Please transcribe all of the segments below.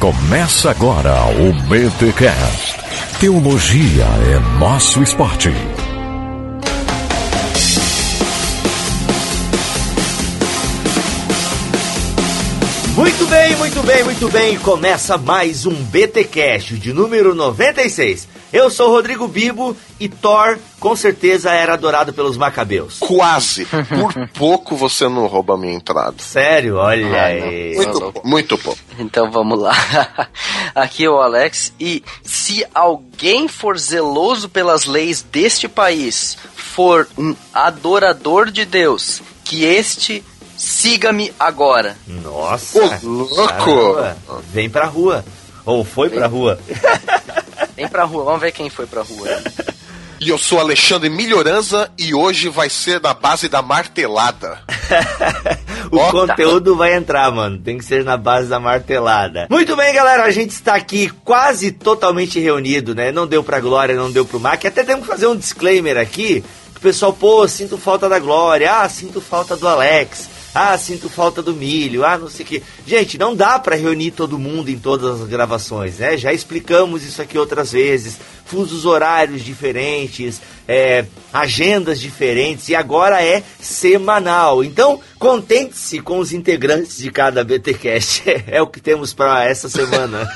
Começa agora o BTCast. Teologia é nosso esporte. Muito bem, muito bem, muito bem. Começa mais um BTcast de número 96. Eu sou Rodrigo Bibo e Thor com certeza era adorado pelos macabeus. Quase. Por pouco você não rouba a minha entrada. Sério? Olha ah, aí. Muito pouco. Muito pouco. Então vamos lá. Aqui é o Alex e se alguém for zeloso pelas leis deste país, for um adorador de Deus, que este Siga-me agora. Nossa! Ô, louco! Caramba. Vem pra rua. Ou foi Vem. pra rua. Vem pra rua, vamos ver quem foi pra rua. E eu sou Alexandre Melhoranza e hoje vai ser da base da martelada. o oh, conteúdo tá. vai entrar, mano. Tem que ser na base da martelada. Muito bem, galera. A gente está aqui quase totalmente reunido, né? Não deu pra Glória, não deu pro Mac. Até temos que fazer um disclaimer aqui. O pessoal, pô, sinto falta da Glória. Ah, sinto falta do Alex. Ah, sinto falta do milho. Ah, não sei o que. Gente, não dá para reunir todo mundo em todas as gravações, né? Já explicamos isso aqui outras vezes. Fusos horários diferentes, é, agendas diferentes e agora é semanal. Então, contente-se com os integrantes de cada BTcast. É o que temos para essa semana.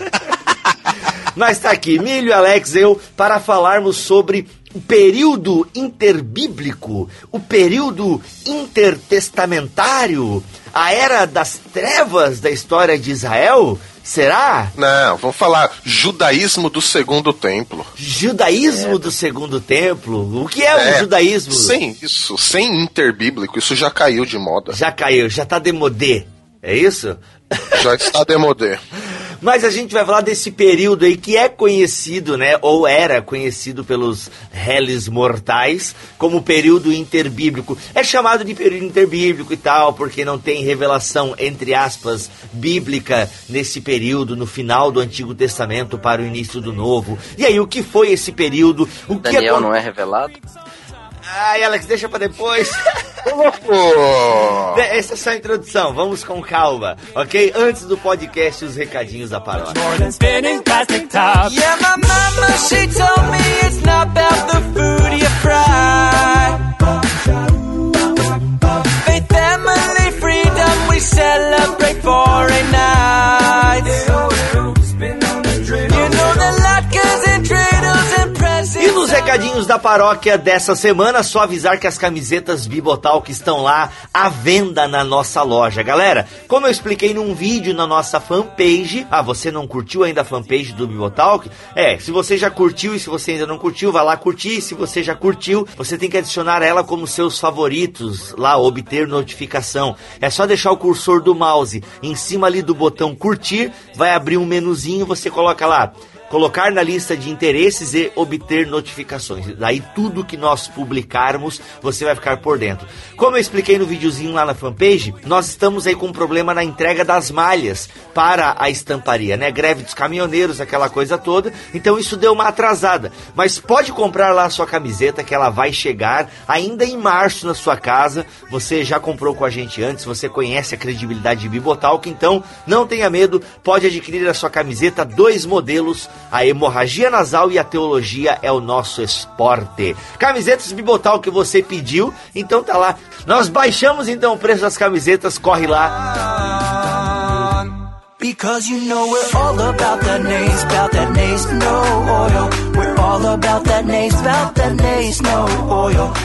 Mas tá aqui, Milho, Alex, eu, para falarmos sobre o período interbíblico, o período intertestamentário, a era das trevas da história de Israel? Será? Não, vamos falar judaísmo do segundo templo. Judaísmo é. do segundo templo? O que é, é, o judaísmo? Sem isso, sem interbíblico, isso já caiu de moda. Já caiu, já tá demodê. É isso? Já está demodê. Mas a gente vai falar desse período aí que é conhecido, né? Ou era conhecido pelos réis mortais como período interbíblico. É chamado de período interbíblico e tal, porque não tem revelação, entre aspas, bíblica nesse período, no final do Antigo Testamento para o início do Novo. E aí, o que foi esse período? O Daniel que não é revelado? Ai, Alex, deixa pra depois. Essa é só a introdução, vamos com calma, ok? Antes do podcast, os recadinhos da paróquia. Yeah, my mama, she told me it's not about the food you fry. Faith, family, freedom, we celebrate foreign nights. Recadinhos da paróquia dessa semana, só avisar que as camisetas Bibotal que estão lá à venda na nossa loja. Galera, como eu expliquei num vídeo na nossa fanpage, ah, você não curtiu ainda a fanpage do Bibotalk? É, se você já curtiu e se você ainda não curtiu, vai lá curtir. Se você já curtiu, você tem que adicionar ela como seus favoritos, lá, obter notificação. É só deixar o cursor do mouse em cima ali do botão curtir, vai abrir um menuzinho, você coloca lá colocar na lista de interesses e obter notificações. Daí tudo que nós publicarmos, você vai ficar por dentro. Como eu expliquei no videozinho lá na fanpage, nós estamos aí com um problema na entrega das malhas para a estamparia, né? Greve dos caminhoneiros, aquela coisa toda. Então isso deu uma atrasada. Mas pode comprar lá a sua camiseta que ela vai chegar ainda em março na sua casa. Você já comprou com a gente antes, você conhece a credibilidade de Bibotalk, então não tenha medo, pode adquirir a sua camiseta, dois modelos a hemorragia nasal e a teologia é o nosso esporte. Camisetas Bibotal que você pediu, então tá lá. Nós baixamos então o preço das camisetas, corre lá. Because you know we're all about nays, about nays, no oil.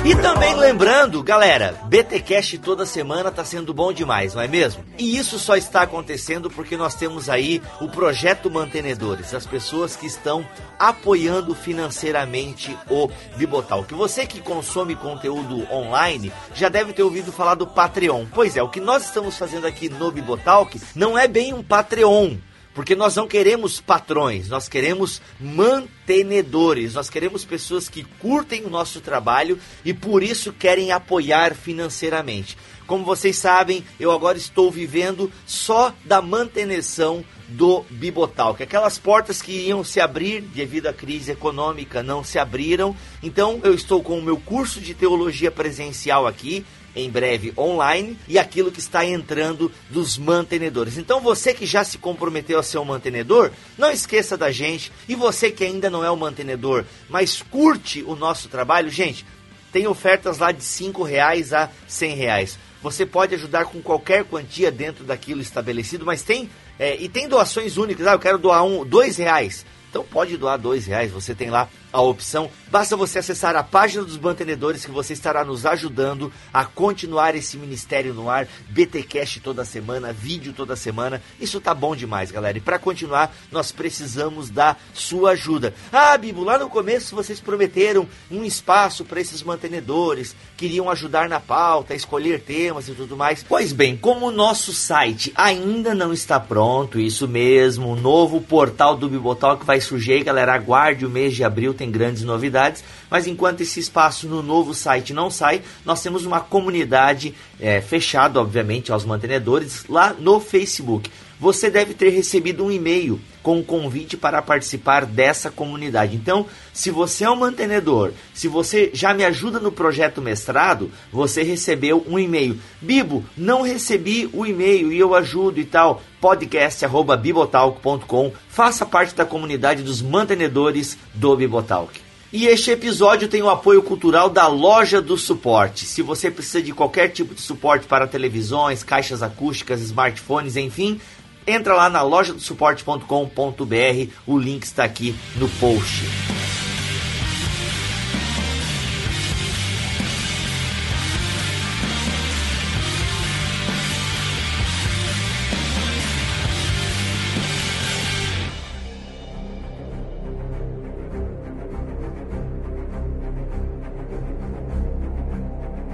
E também lembrando, galera, BTcast toda semana tá sendo bom demais, não é mesmo? E isso só está acontecendo porque nós temos aí o projeto Mantenedores, as pessoas que estão apoiando financeiramente o Bibotal. Que você que consome conteúdo online já deve ter ouvido falar do Patreon. Pois é, o que nós estamos fazendo aqui no Bibotalk não é bem um Patreon porque nós não queremos patrões, nós queremos mantenedores, nós queremos pessoas que curtem o nosso trabalho e por isso querem apoiar financeiramente. Como vocês sabem, eu agora estou vivendo só da manutenção do Bibotal, que aquelas portas que iam se abrir devido à crise econômica não se abriram. Então eu estou com o meu curso de teologia presencial aqui em breve online e aquilo que está entrando dos mantenedores. Então você que já se comprometeu a ser um mantenedor, não esqueça da gente. E você que ainda não é um mantenedor, mas curte o nosso trabalho, gente, tem ofertas lá de cinco reais a cem reais. Você pode ajudar com qualquer quantia dentro daquilo estabelecido, mas tem é, e tem doações únicas. Ah, eu quero doar um, dois reais. Então pode doar dois reais. Você tem lá a opção. Basta você acessar a página dos mantenedores que você estará nos ajudando a continuar esse ministério no ar. BTcast toda semana, vídeo toda semana. Isso tá bom demais, galera. E para continuar, nós precisamos da sua ajuda. Ah, Bibo, lá no começo vocês prometeram um espaço para esses mantenedores, queriam ajudar na pauta, escolher temas e tudo mais. Pois bem, como o nosso site ainda não está pronto, isso mesmo, o novo portal do Bibotalk vai surgir, galera. Aguarde o mês de abril tem grandes novidades, mas enquanto esse espaço no novo site não sai, nós temos uma comunidade é, fechada, obviamente, aos mantenedores lá no Facebook. Você deve ter recebido um e-mail com um convite para participar dessa comunidade. Então, se você é um mantenedor, se você já me ajuda no projeto mestrado, você recebeu um e-mail. Bibo, não recebi o e-mail e eu ajudo e tal. podcast@bibotalk.com. Faça parte da comunidade dos mantenedores do Bibotalk. E este episódio tem o apoio cultural da Loja do Suporte. Se você precisa de qualquer tipo de suporte para televisões, caixas acústicas, smartphones, enfim, entra lá na loja do suporte.com.br, o link está aqui no post.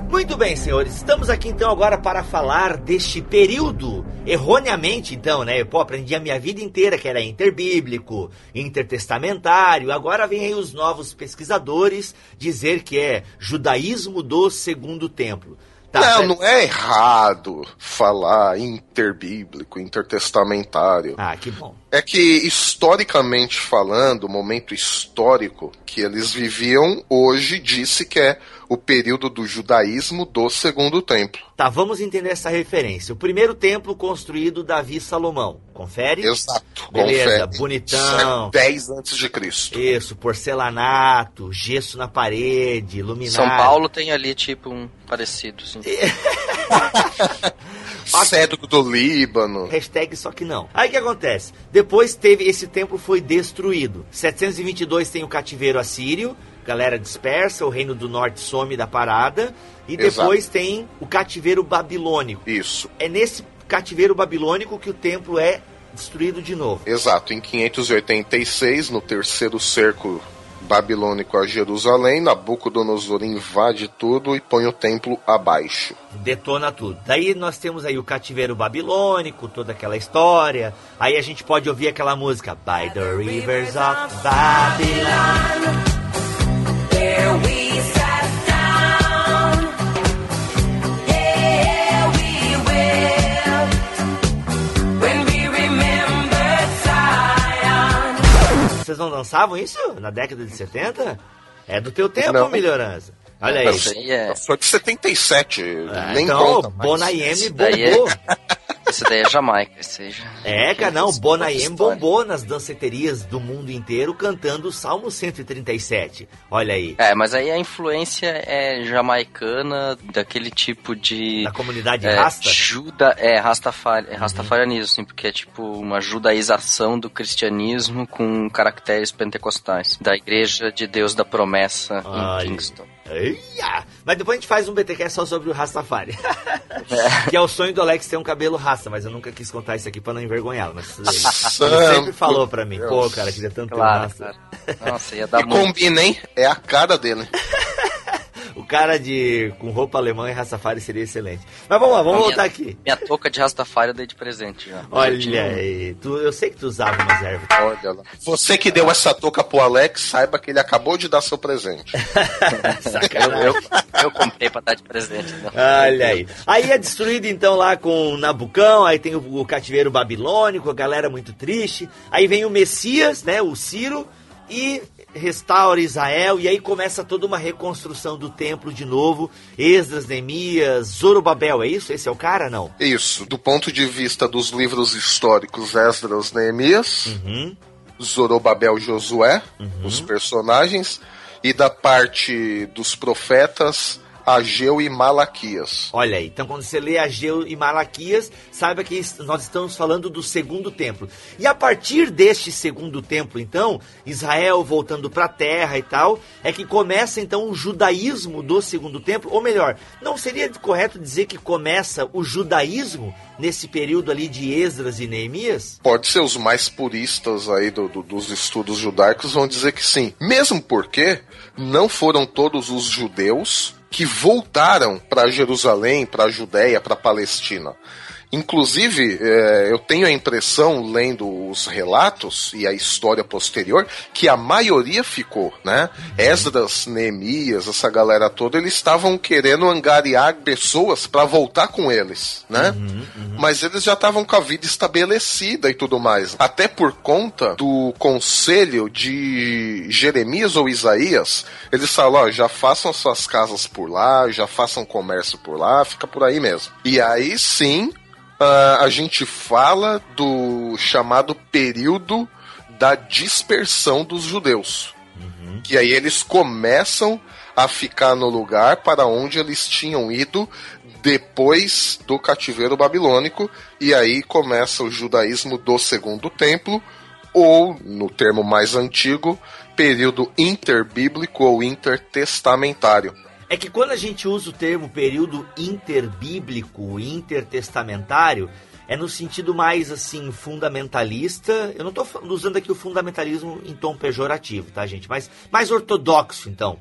Muito bem, senhores, estamos aqui então agora para falar deste período, erroneamente então, né? Pô, aprendi a minha vida inteira que era interbíblico, intertestamentário, agora vem aí os novos pesquisadores dizer que é judaísmo do segundo templo. Tá, não, certo? não é errado falar interbíblico, intertestamentário. Ah, que bom. É que, historicamente falando, o momento histórico que eles viviam, hoje disse que é o período do judaísmo do segundo templo. Tá, vamos entender essa referência. O primeiro templo construído Davi Salomão. Confere? Exato. Beleza, confere. bonitão. 10 antes de Cristo. Isso, porcelanato, gesso na parede, iluminado. São Paulo tem ali tipo um parecido, assim. Cedro do Líbano. Hashtag só que não. Aí o que acontece? Depois teve esse templo foi destruído. 722 tem o cativeiro assírio, galera dispersa, o reino do norte some da parada. E depois Exato. tem o cativeiro babilônico. Isso. É nesse cativeiro babilônico que o templo é destruído de novo. Exato. Em 586, no terceiro cerco babilônico a Jerusalém, Nabucodonosor invade tudo e põe o templo abaixo. Detona tudo. Daí nós temos aí o cativeiro babilônico, toda aquela história. Aí a gente pode ouvir aquela música By the Rivers of Babylon. There we Vocês não dançavam isso na década de 70? É do teu tempo, Não. melhorança. Olha aí. Isso aí é. Só de 77, Ah, nem então, conta. mais. Bonayem Isso Esse daí é Jamaica, já. É, cara, não, história. bombou nas danceterias do mundo inteiro cantando o Salmo 137. Olha aí. É, mas aí a influência é jamaicana, daquele tipo de. Na comunidade é, rasta. Juda, é, Rastafari, é rastafarianismo, assim, porque é tipo uma judaização do cristianismo com caracteres pentecostais. Da Igreja de Deus da Promessa em Kingston. Eia! Mas depois a gente faz um BTQ só sobre o Rastafari. que é o sonho do Alex ter um cabelo rasta, mas eu nunca quis contar isso aqui pra não envergonhá-lo. Mas ele sempre falou pra mim, pô, cara, queria tanto ter um Claro, rasta. cara. Nossa, ia dar E muito. combina, hein? É a cara dele. O cara de com roupa alemã e Rastafari seria excelente. Mas vamos lá, vamos Minha- voltar aqui. Minha touca de Rastafari eu dei de presente já. Olha aí, tu, eu sei que tu usava umas ervas. Olha lá. Você que deu essa touca pro Alex, saiba que ele acabou de dar seu presente. Eu, Sacanagem. eu, eu comprei pra dar de presente. Não. Olha aí. Aí é destruído então lá com Nabucão, aí tem o, o cativeiro babilônico, a galera muito triste. Aí vem o Messias, né, o Ciro, e restaura Israel e aí começa toda uma reconstrução do templo de novo. Esdras, Neemias, Zorobabel, é isso? Esse é o cara, não? Isso, do ponto de vista dos livros históricos Esdras, Neemias, Uhum. Zorobabel, Josué, os personagens, e da parte dos profetas, Ageu e Malaquias. Olha aí, então quando você lê Ageu e Malaquias, saiba que nós estamos falando do segundo templo. E a partir deste segundo templo, então, Israel voltando para a terra e tal, é que começa então o judaísmo do segundo templo, ou melhor, não seria correto dizer que começa o judaísmo nesse período ali de Esdras e Neemias? Pode ser os mais puristas aí do- do- dos estudos judaicos vão dizer que sim. Mesmo porque não foram todos os judeus que voltaram para Jerusalém, para a Judéia, para a Palestina. Inclusive, eh, eu tenho a impressão, lendo os relatos e a história posterior, que a maioria ficou, né? Esdras, Neemias, essa galera toda, eles estavam querendo angariar pessoas para voltar com eles, né? Mas eles já estavam com a vida estabelecida e tudo mais. Até por conta do conselho de Jeremias ou Isaías, eles falam, ó, já façam as suas casas por lá, já façam comércio por lá, fica por aí mesmo. E aí sim, a gente fala do chamado período da dispersão dos judeus. Que aí eles começam a ficar no lugar para onde eles tinham ido depois do cativeiro babilônico, e aí começa o judaísmo do segundo templo, ou, no termo mais antigo, período interbíblico ou intertestamentário. É que quando a gente usa o termo período interbíblico, intertestamentário, é no sentido mais assim fundamentalista. Eu não estou usando aqui o fundamentalismo em tom pejorativo, tá, gente? Mas mais ortodoxo, então.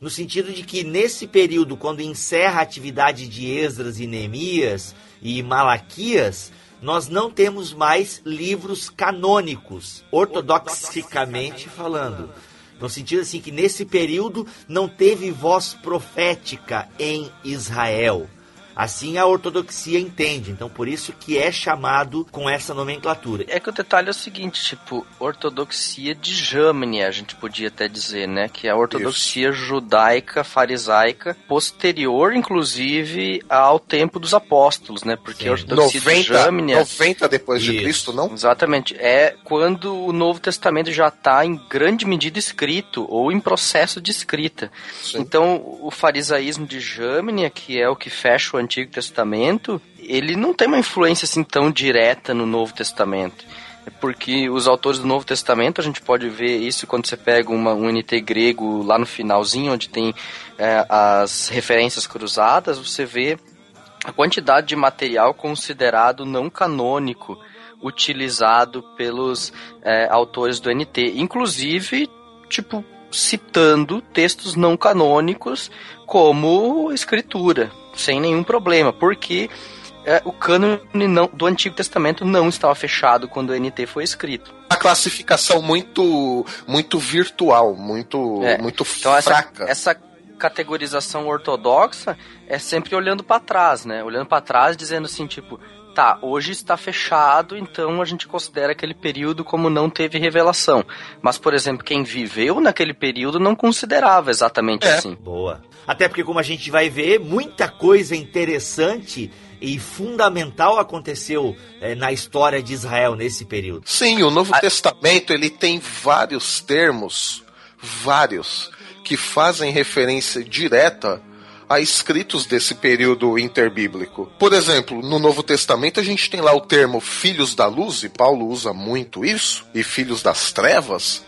No sentido de que nesse período, quando encerra a atividade de Esdras e Neemias e Malaquias, nós não temos mais livros canônicos, ortodoxicamente falando. No sentido assim que nesse período não teve voz profética em Israel. Assim a ortodoxia entende, então por isso que é chamado com essa nomenclatura. É que o detalhe é o seguinte, tipo, ortodoxia de Jâmnia, a gente podia até dizer, né? Que é a ortodoxia judaica, farisaica, posterior, inclusive, ao tempo dos apóstolos, né? Porque a ortodoxia de 90, Jâmnia... 90 depois de Isso. Cristo, não? Exatamente. É quando o Novo Testamento já está em grande medida escrito ou em processo de escrita. Sim. Então, o farisaísmo de Jâmnia, que é o que fecha o Antigo Testamento, ele não tem uma influência assim tão direta no Novo Testamento. É Porque os autores do Novo Testamento, a gente pode ver isso quando você pega uma, um NT grego lá no finalzinho, onde tem é, as referências cruzadas, você vê a quantidade de material considerado não canônico utilizado pelos é, autores do NT, inclusive, tipo, citando textos não canônicos como escritura, sem nenhum problema, porque é, o cânone do Antigo Testamento não estava fechado quando o NT foi escrito. Uma classificação muito muito virtual, muito É, muito Então essa, fraca. essa categorização ortodoxa é sempre olhando para trás, né? Olhando para trás, dizendo assim, tipo, tá, hoje está fechado, então a gente considera aquele período como não teve revelação. Mas, por exemplo, quem viveu naquele período não considerava exatamente É. assim. Boa. Até porque, como a gente vai ver, muita coisa interessante e fundamental aconteceu eh, na história de Israel nesse período. Sim, o Novo A- Testamento ele tem vários termos, vários, que fazem referência direta a escritos desse período interbíblico. Por exemplo, no Novo Testamento a gente tem lá o termo filhos da luz, e Paulo usa muito isso, e filhos das trevas.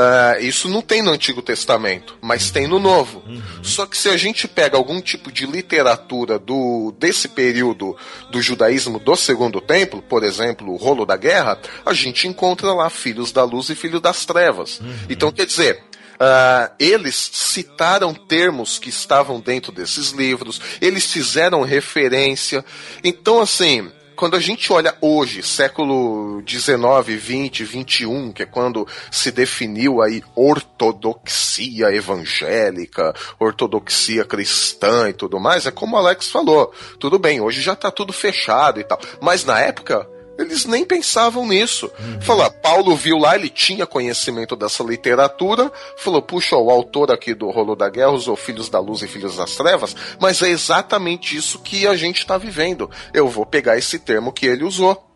Ah, isso não tem no Antigo Testamento, mas tem no Novo. Só que se a gente pega algum tipo de literatura do desse período do judaísmo do Segundo Templo, por exemplo, o rolo da guerra, a gente encontra lá filhos da luz e filhos das trevas. Então, quer dizer, ah, eles citaram termos que estavam dentro desses livros, eles fizeram referência. Então, assim, quando a gente olha hoje, século 19, 20, 21, que é quando se definiu aí ortodoxia evangélica, ortodoxia cristã e tudo mais, é como o Alex falou. Tudo bem, hoje já tá tudo fechado e tal. Mas na época Eles nem pensavam nisso. Fala, Paulo viu lá, ele tinha conhecimento dessa literatura, falou, puxa, o autor aqui do Rolo da Guerra usou Filhos da Luz e Filhos das Trevas, mas é exatamente isso que a gente está vivendo. Eu vou pegar esse termo que ele usou.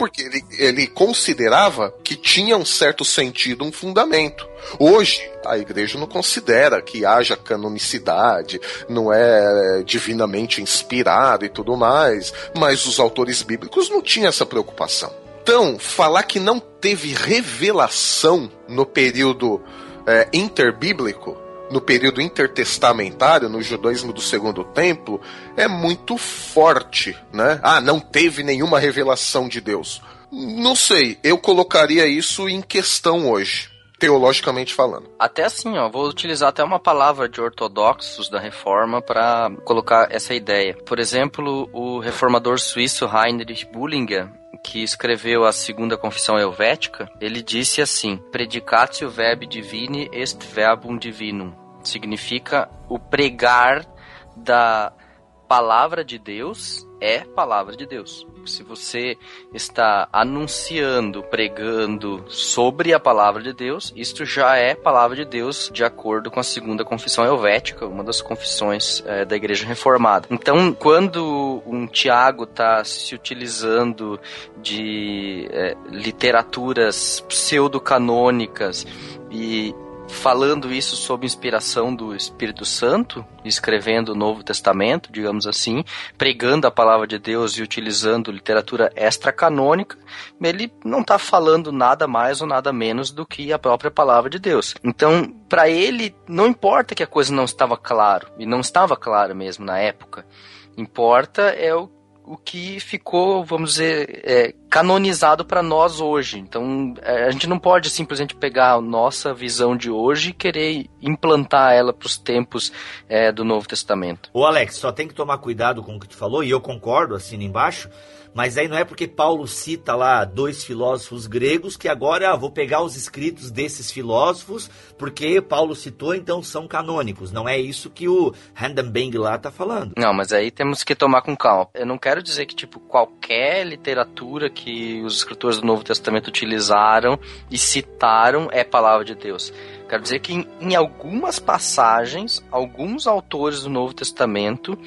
Porque ele, ele considerava que tinha um certo sentido, um fundamento. Hoje, a igreja não considera que haja canonicidade, não é divinamente inspirado e tudo mais, mas os autores bíblicos não tinham essa preocupação. Então, falar que não teve revelação no período é, interbíblico, no período intertestamentário, no judaísmo do Segundo Templo, é muito forte, né? Ah, não teve nenhuma revelação de Deus. Não sei, eu colocaria isso em questão hoje, teologicamente falando. Até assim, ó, vou utilizar até uma palavra de ortodoxos da reforma para colocar essa ideia. Por exemplo, o reformador suíço Heinrich Bullinger, que escreveu a segunda confissão helvética, ele disse assim: Predicatio verbi divini est verbum divinum. Significa o pregar da palavra de Deus é palavra de Deus. Se você está anunciando, pregando sobre a palavra de Deus, isto já é palavra de Deus de acordo com a segunda confissão helvética, uma das confissões eh, da Igreja Reformada. Então, quando um Tiago está se utilizando de eh, literaturas pseudo-canônicas e falando isso sob inspiração do Espírito Santo, escrevendo o Novo Testamento, digamos assim, pregando a palavra de Deus e utilizando literatura extra-canônica, ele não está falando nada mais ou nada menos do que a própria palavra de Deus. Então, para ele, não importa que a coisa não estava claro, e não estava claro mesmo na época, importa é o o que ficou, vamos dizer, é, canonizado para nós hoje. Então, é, a gente não pode simplesmente pegar a nossa visão de hoje e querer implantar ela para os tempos é, do Novo Testamento. Ô Alex, só tem que tomar cuidado com o que tu falou, e eu concordo, assina embaixo, mas aí não é porque Paulo cita lá dois filósofos gregos que agora ah, vou pegar os escritos desses filósofos, porque Paulo citou, então são canônicos. Não é isso que o Handenbang lá tá falando. Não, mas aí temos que tomar com calma. Eu não quero dizer que, tipo, qualquer literatura que os escritores do Novo Testamento utilizaram e citaram é palavra de Deus. Quero dizer que em, em algumas passagens, alguns autores do Novo Testamento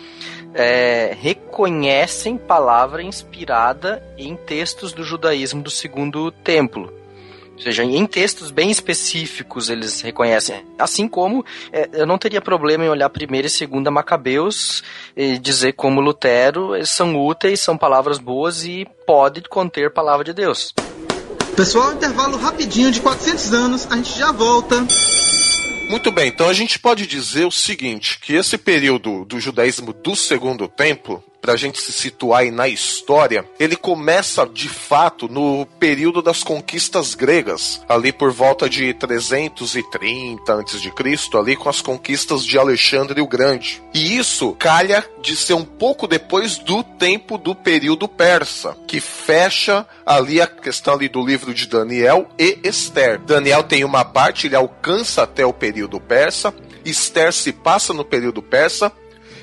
é, reconhecem palavra inspirada em textos do judaísmo do Segundo Templo. Ou seja, em textos bem específicos eles reconhecem. Assim como é, eu não teria problema em olhar primeira e segunda Macabeus e dizer como Lutero são úteis, são palavras boas e pode conter palavra de Deus. Pessoal, intervalo rapidinho de 400 anos, a gente já volta. Muito bem, então a gente pode dizer o seguinte, que esse período do judaísmo do Segundo Templo, para a gente se situar aí na história, ele começa de fato no período das conquistas gregas, ali por volta de 330 a.C., ali com as conquistas de Alexandre o Grande. E isso calha de ser um pouco depois do tempo do período persa, que fecha ali a questão ali do livro de Daniel e Esther. Daniel tem uma parte, ele alcança até o período persa, Esther se passa no período persa,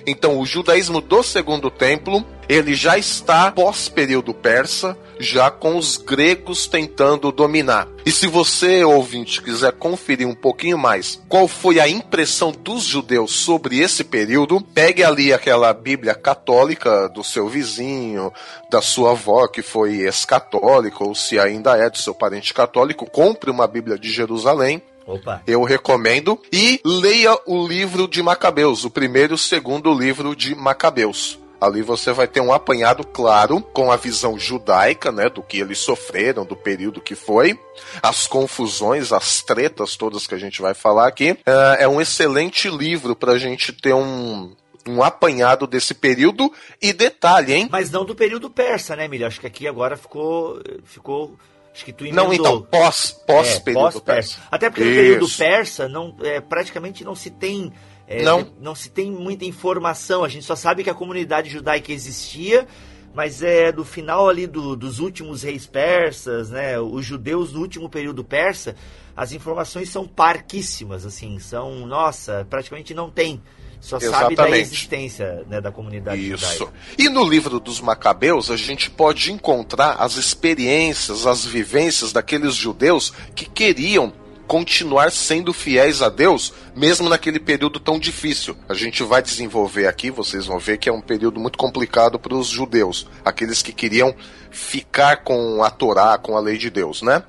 então, o judaísmo do Segundo Templo, ele já está pós-período persa, já com os gregos tentando dominar. E se você, ouvinte, quiser conferir um pouquinho mais qual foi a impressão dos judeus sobre esse período, pegue ali aquela Bíblia católica do seu vizinho, da sua avó que foi ex-católica, ou se ainda é do seu parente católico, compre uma Bíblia de Jerusalém, Opa. eu recomendo. E leia o livro de Macabeus, o primeiro e o segundo livro de Macabeus. Ali você vai ter um apanhado claro com a visão judaica, né, do que eles sofreram, do período que foi, as confusões, as tretas todas que a gente vai falar aqui. É, é um excelente livro para a gente ter um, um apanhado desse período. E detalhe, hein? Mas não do período persa, né, Emílio? Acho que aqui agora ficou. ficou acho que tu Não, emendou. então, pós, pós É, período pós-persa. persa. Até porque no período Isso. persa não, é, praticamente não se tem. é, Não. se tem muita informação. A gente só sabe que a comunidade judaica existia, mas é do final ali do- dos últimos reis persas, né? Os judeus do último período persa, as informações são parquíssimas, assim, são, nossa, praticamente não tem. Só sabe da Exatamente. existência né, da comunidade Isso. judaica. E no livro dos Macabeus, a gente pode encontrar as experiências, as vivências daqueles judeus que queriam continuar sendo fiéis a Deus, mesmo naquele período tão difícil. A gente vai desenvolver aqui, vocês vão ver que é um período muito complicado para os judeus, aqueles que queriam ficar com a Torá, com a lei de Deus, né?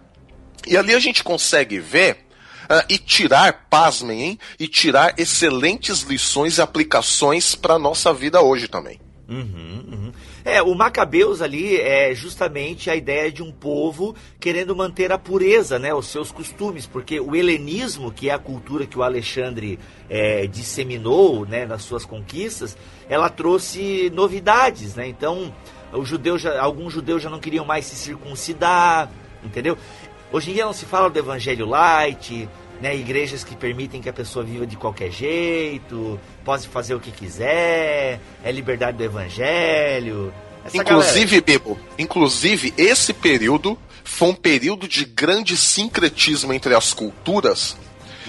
E ali a gente consegue ver ah, e tirar, pasmem, hein? E tirar excelentes lições e aplicações para nossa vida hoje também. Uhum, uhum. É, o Macabeus ali é justamente a ideia de um povo querendo manter a pureza, né, os seus costumes, porque o helenismo, que é a cultura que o Alexandre é, disseminou, né, nas suas conquistas, ela trouxe novidades, né? Então, os judeus já, alguns judeus já não queriam mais se circuncidar, entendeu? Hoje em dia não se fala do evangelho light, né, igrejas que permitem que a pessoa viva de qualquer jeito, pode fazer o que quiser, é liberdade do evangelho. Essa inclusive, Bebo, inclusive esse período foi um período de grande sincretismo entre as culturas.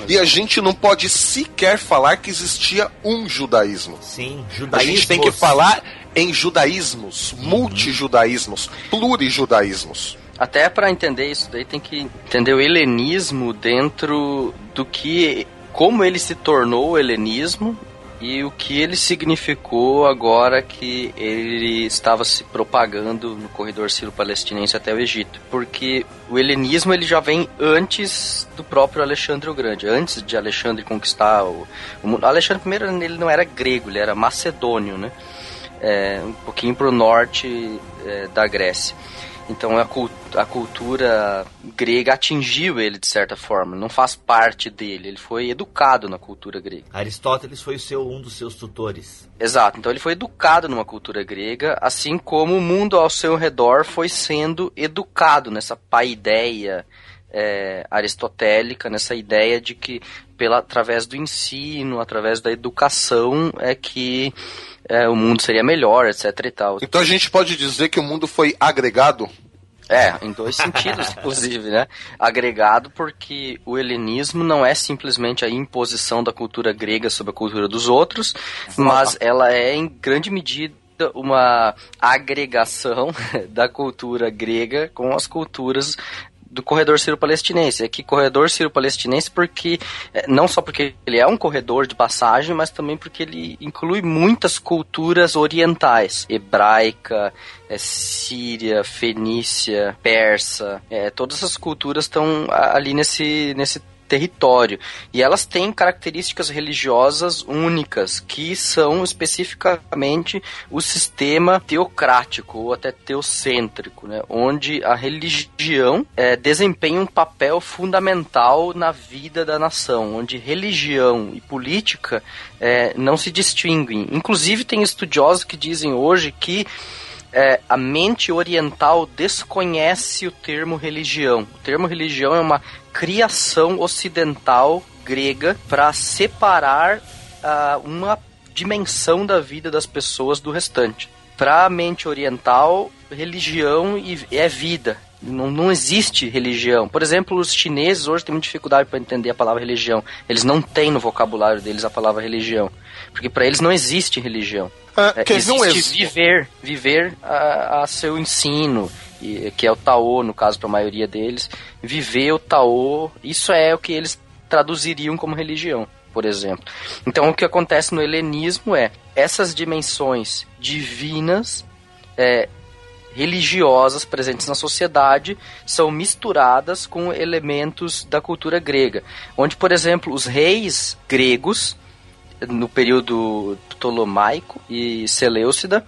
E a gente não pode sequer falar que existia um judaísmo. galera, sim, A judaísmo. gente tem que falar em judaísmos, multijudaísmos, plurijudaísmos. Até para entender isso daí tem que entender o helenismo dentro do que como ele se tornou o helenismo e o que ele significou agora que ele estava se propagando no corredor sírio-palestinense até o Egito. Porque o helenismo ele já vem antes do próprio Alexandre o Grande, antes de Alexandre conquistar o, mundo. Alexandre I ele não era grego, ele era macedônio, né? É, um pouquinho para o norte é, da Grécia. Então a, cul- a cultura grega atingiu ele de certa forma, não faz parte dele, ele foi educado na cultura grega. Aristóteles foi o seu, um dos seus tutores. Exato, então ele foi educado numa cultura grega, assim como o mundo ao seu redor foi sendo educado nessa paideia é, aristotélica, nessa ideia de que pela, através do ensino, através da educação, é que é, o mundo seria melhor, etc e tal. Então a gente pode dizer que o mundo foi agregado. É, em dois sentidos, inclusive, né? Agregado porque o helenismo não é simplesmente a imposição da cultura grega sobre a cultura dos outros, mas ela é em grande medida uma agregação da cultura grega com as culturas do corredor sírio-palestinense. Aqui, corredor sírio-palestinense porque eh, não só porque ele é um corredor de passagem, mas também porque ele inclui muitas culturas orientais, hebraica, eh, síria, fenícia, persa, eh, todas essas culturas estão ali nesse nesse território. E elas têm características religiosas únicas, que são especificamente o sistema teocrático ou até teocêntrico, né? onde a religião eh, desempenha um papel fundamental na vida da nação, onde religião e política eh, não se distinguem. Inclusive, tem estudiosos que dizem hoje que é, a mente oriental desconhece o termo religião. O termo religião é uma criação ocidental grega para separar ah, uma dimensão da vida das pessoas do restante. Para a mente oriental, religião é vida. Não, não existe religião. Por exemplo, os chineses hoje têm muita dificuldade para entender a palavra religião. Eles não têm no vocabulário deles a palavra religião. Porque para eles não existe religião. Ah, É, ver um existe viver, viver a, a seu ensino, e- que é o Taô, no caso, para a maioria deles. Viver o Taô, isso é o que eles traduziriam como religião, por exemplo. Então, o que acontece no helenismo é essas dimensões divinas, é, religiosas presentes na sociedade são misturadas com elementos da cultura grega, onde, por exemplo, os reis gregos no período ptolomaico e Seleucida,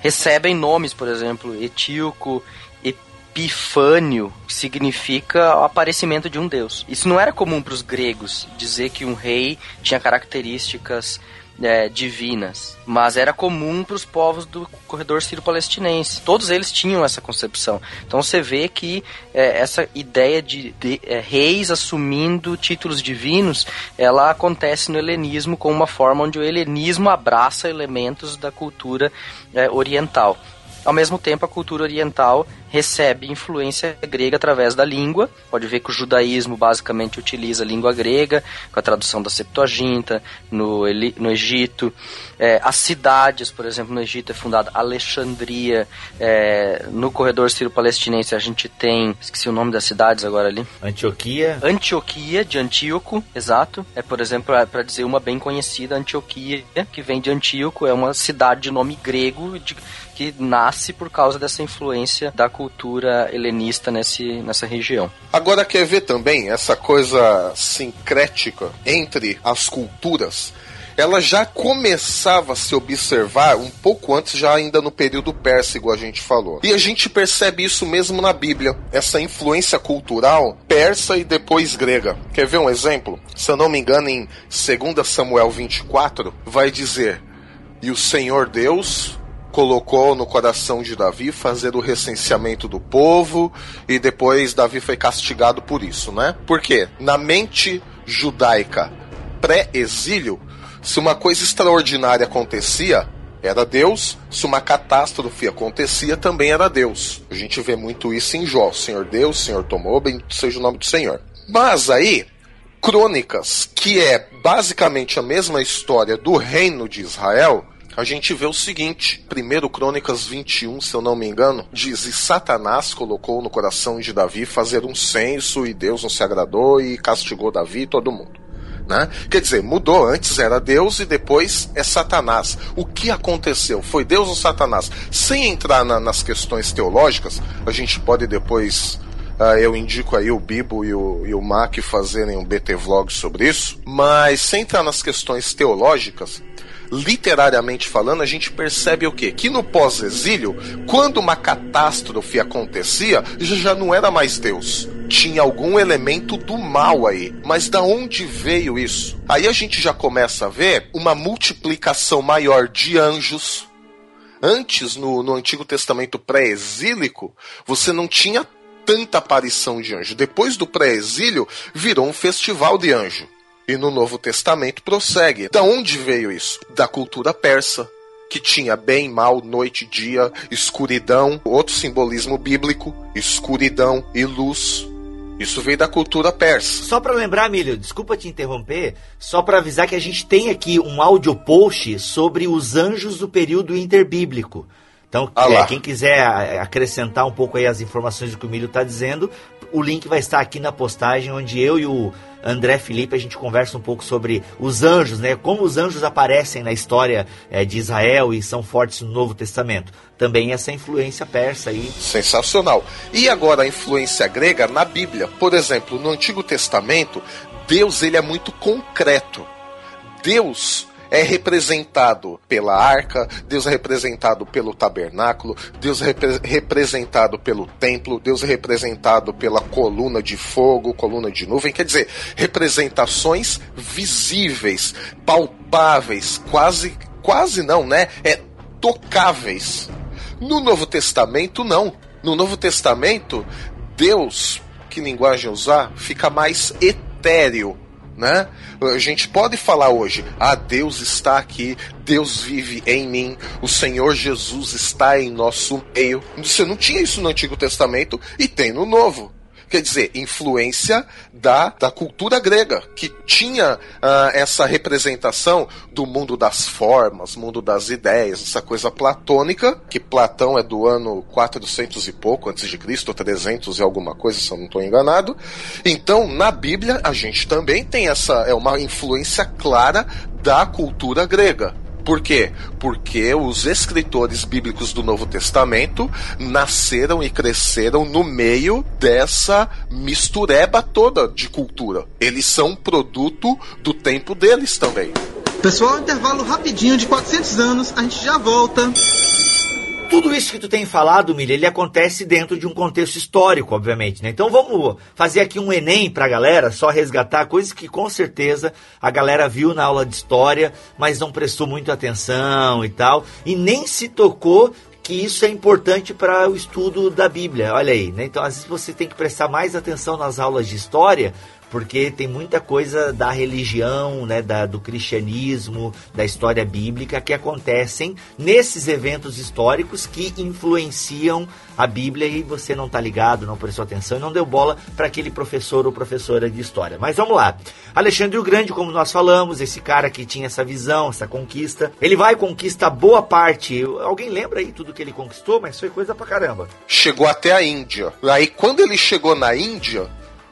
recebem nomes, por exemplo, Etíoco, Epifânio, que significa o aparecimento de um deus. Isso não era comum para os gregos, dizer que um rei tinha características é, divinas, mas era comum para os povos do corredor sírio-palestinense. Todos eles tinham essa concepção. Então você vê que é, essa ideia de, de, é, reis assumindo títulos divinos, ela acontece no helenismo como uma forma onde o helenismo abraça elementos da cultura é, oriental. Ao mesmo tempo, a cultura oriental recebe influência grega através da língua. Pode ver que o judaísmo basicamente utiliza a língua grega, com a tradução da Septuaginta, no, no Egito. É, as cidades, por exemplo, no Egito é fundada Alexandria. É, no corredor sírio-palestinense a gente tem, esqueci o nome das cidades agora ali. Antioquia. Antioquia, de Antíoco, exato. É, por exemplo, para dizer uma bem conhecida, Antioquia, que vem de Antíoco, é uma cidade de nome grego de- que nasce por causa dessa influência da cultura helenista nesse, nessa região. Agora quer ver também essa coisa sincrética entre as culturas? Ela já começava a se observar um pouco antes, já ainda no período persa, igual a gente falou. E a gente percebe isso mesmo na Bíblia, essa influência cultural persa e depois grega. Quer ver um exemplo? Se eu não me engano, em 2 Samuel 24, vai dizer: E o Senhor Deus colocou no coração de Davi fazer o recenseamento do povo e depois Davi foi castigado por isso, né? Por quê? Na mente judaica pré-exílio, se uma coisa extraordinária acontecia, era Deus, se uma catástrofe acontecia, também era Deus. A gente vê muito isso em Jó. Senhor Deus, Senhor tomou, bendito seja o nome do Senhor. Mas aí, Crônicas, que é basicamente a mesma história do reino de Israel, a gente vê o seguinte: 1 Crônicas 21, se eu não me engano, diz: E Satanás colocou no coração de Davi fazer um censo, e Deus não se agradou e castigou Davi e todo mundo. Né? Quer dizer, mudou. Antes era Deus e depois é Satanás. O que aconteceu? Foi Deus ou Satanás? Sem entrar na- nas questões teológicas, a gente pode depois. ah, eu indico aí o Bibo e o, e o Mac fazerem um BT Vlog sobre isso. Mas sem entrar nas questões teológicas, literariamente falando, a gente percebe o quê? Que no pós-exílio, quando uma catástrofe acontecia, já não era mais Deus. Tinha algum elemento do mal aí. Mas da onde veio isso? Aí a gente já começa a ver uma multiplicação maior de anjos. Antes, no, no Antigo Testamento pré-exílico, você não tinha tanta aparição de anjo. Depois do pré-exílio, virou um festival de anjo. E no Novo Testamento prossegue. Da onde veio isso? Da cultura persa, que tinha bem, mal, noite, dia, escuridão, outro simbolismo bíblico, escuridão e luz. Isso veio da cultura persa. Só pra lembrar, Milho, desculpa te interromper, só pra avisar que a gente tem aqui um áudio post sobre os anjos do período interbíblico. Então, Ah é, quem quiser acrescentar um pouco aí as informações do que o Milho está dizendo, o link vai estar aqui na postagem, onde eu e o André Felipe a gente conversa um pouco sobre os anjos, né? Como os anjos aparecem na história é, de Israel e são fortes no Novo Testamento. Também essa influência persa aí. Sensacional. E agora a influência grega na Bíblia. Por exemplo, no Antigo Testamento, Deus ele é muito concreto. Deus é representado pela arca, Deus é representado pelo tabernáculo, Deus é repre- representado pelo templo, Deus é representado pela coluna de fogo, coluna de nuvem, quer dizer, representações visíveis, palpáveis, quase, quase não, né? É tocáveis. No Novo Testamento, não. No Novo Testamento, Deus, que linguagem usar, fica mais etéreo. Né? A gente pode falar hoje, ah, Deus está aqui, Deus vive em mim, o Senhor Jesus está em nosso meio. Você não tinha isso no Antigo Testamento e tem no Novo. Quer dizer, influência da, da cultura grega, que tinha ah, essa representação do mundo das formas, mundo das ideias, essa coisa platônica, que Platão é do ano 400 e pouco antes de Cristo, ou 300 e alguma coisa, se eu não estou enganado. Então, na Bíblia, a gente também tem essa, é uma influência clara da cultura grega. Por quê? Porque os escritores bíblicos do Novo Testamento nasceram e cresceram no meio dessa mistureba toda de cultura. Eles são produto do tempo deles também. Pessoal, intervalo rapidinho de 400 anos, a gente já volta. Tudo isso que tu tem falado, Milha, ele acontece dentro de um contexto histórico, obviamente, né? Então vamos fazer aqui um Enem pra galera, só resgatar coisas que com certeza a galera viu na aula de história, mas não prestou muita atenção e tal, e nem se tocou que isso é importante para o estudo da Bíblia. Olha aí, né? Então às vezes você tem que prestar mais atenção nas aulas de história, porque tem muita coisa da religião, né, da, do cristianismo, da história bíblica que acontecem nesses eventos históricos que influenciam a Bíblia e você não tá ligado, não prestou atenção e não deu bola para aquele professor ou professora de história. Mas vamos lá. Alexandre o Grande, como nós falamos, esse cara que tinha essa visão, essa conquista, ele vai conquista boa parte. Alguém lembra aí tudo que ele conquistou? Mas foi coisa pra caramba. Chegou até a Índia. Aí quando ele chegou na Índia,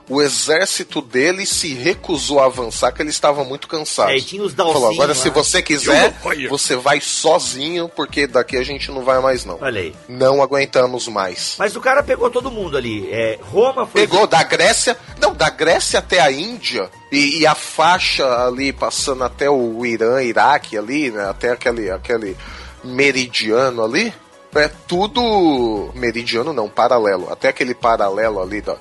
o exército dele se recusou a avançar, que ele estava muito cansado. É, tinha os Falou, agora lá. se você quiser, você vai sozinho, porque daqui a gente não vai mais não. Olha aí. Não aguentamos mais. Mas o cara pegou todo mundo ali. É, Roma foi. Pegou da Grécia, não, da Grécia até a Índia e, e a faixa ali passando até o Irã, Iraque ali, né, até aquele, aquele meridiano ali, é tudo meridiano não, paralelo, até aquele paralelo ali da,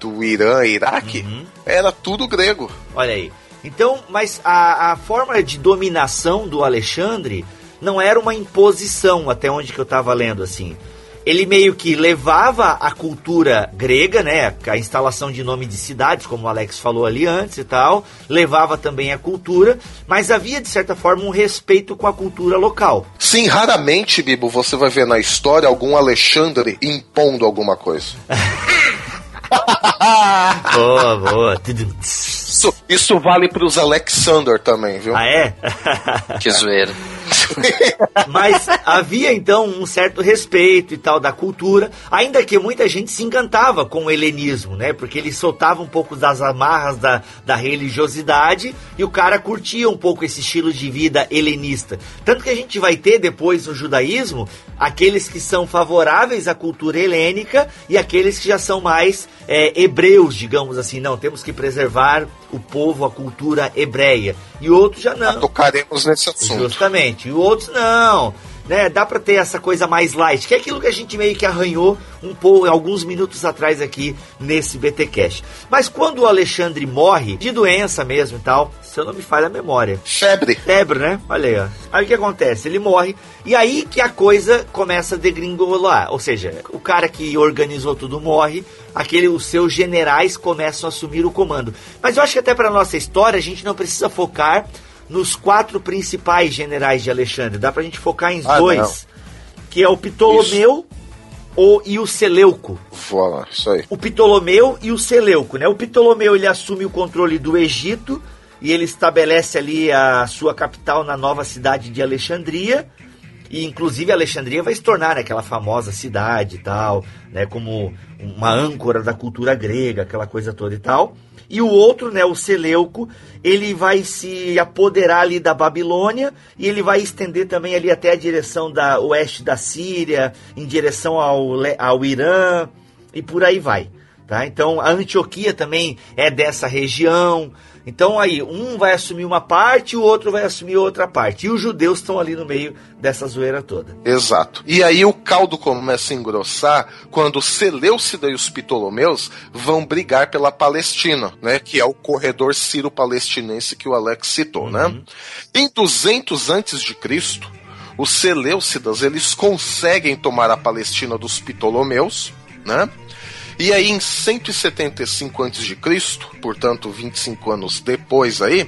do Irã, Iraque, era tudo grego. Olha aí. Então, mas a, a forma de dominação do Alexandre não era uma imposição, até onde que eu estava lendo assim. Ele meio que levava a cultura grega, né, a instalação de nome de cidades, como o Alex falou ali antes e tal, levava também a cultura, mas havia de certa forma um respeito com a cultura local. Sim, raramente, Bibo, você vai ver na história algum Alexandre impondo alguma coisa. boa, boa. Isso, isso vale pros Alexander também, viu? Ah, é? Que zoeira. Mas havia então um certo respeito e tal da cultura, ainda que muita gente se encantava com o helenismo, né? Porque ele soltava um pouco das amarras da, da religiosidade e o cara curtia um pouco esse estilo de vida helenista. Tanto que a gente vai ter depois no judaísmo aqueles que são favoráveis à cultura helênica e aqueles que já são mais é, hebreus, digamos assim. Não, temos que preservar o povo, a cultura hebreia. E outros já não. Tocaremos nesse assunto. Justamente. E outros não. Né, dá pra ter essa coisa mais light, que é aquilo que a gente meio que arranhou um pouco alguns minutos atrás aqui nesse BT Cash. Mas quando o Alexandre morre, de doença mesmo e tal, se eu não me falha a memória, Febre. febre, né? Olha aí, ó. Aí o que acontece? Ele morre, e aí que a coisa começa a degringolar. Ou seja, o cara que organizou tudo morre, aquele, os seus generais começam a assumir o comando. Mas eu acho que até para nossa história a gente não precisa focar nos quatro principais generais de Alexandre. Dá pra gente focar em Ah, dois, não. que é o Ptolomeu ou, e o Seleuco lá, isso aí. o Ptolomeu e o Seleuco, né? O Ptolomeu ele assume o controle do Egito e ele estabelece ali a sua capital na nova cidade de Alexandria. E inclusive Alexandria vai se tornar né, aquela famosa cidade e tal, né, como uma âncora da cultura grega, aquela coisa toda e tal. E o outro, né, o Seleuco, ele vai se apoderar ali da Babilônia e ele vai estender também ali até a direção da oeste da Síria, em direção ao, ao Irã e por aí vai. Tá? Então a Antioquia também é dessa região. Então aí, um vai assumir uma parte, o outro vai assumir outra parte. E os judeus estão ali no meio dessa zoeira toda. Exato. E aí o caldo começa a engrossar quando Seleucida e os Ptolomeus vão brigar pela Palestina, né? Que é o corredor sírio-palestinense que o Alex citou, né? Em 200 antes de Cristo, os Seleucidas eles conseguem tomar a Palestina dos Ptolomeus, né? E aí, em 175 a.C., portanto, 25 anos depois aí,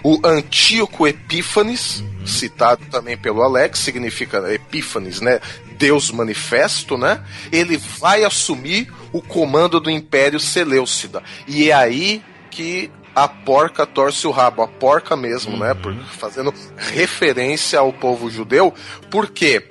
o Antíoco Epífanes, citado também pelo Alex, significa Epífanes, né? Deus manifesto, né? Ele vai assumir o comando do Império Seleucida. E é aí que a porca torce o rabo, a porca mesmo, né? Por, fazendo referência ao povo judeu, porque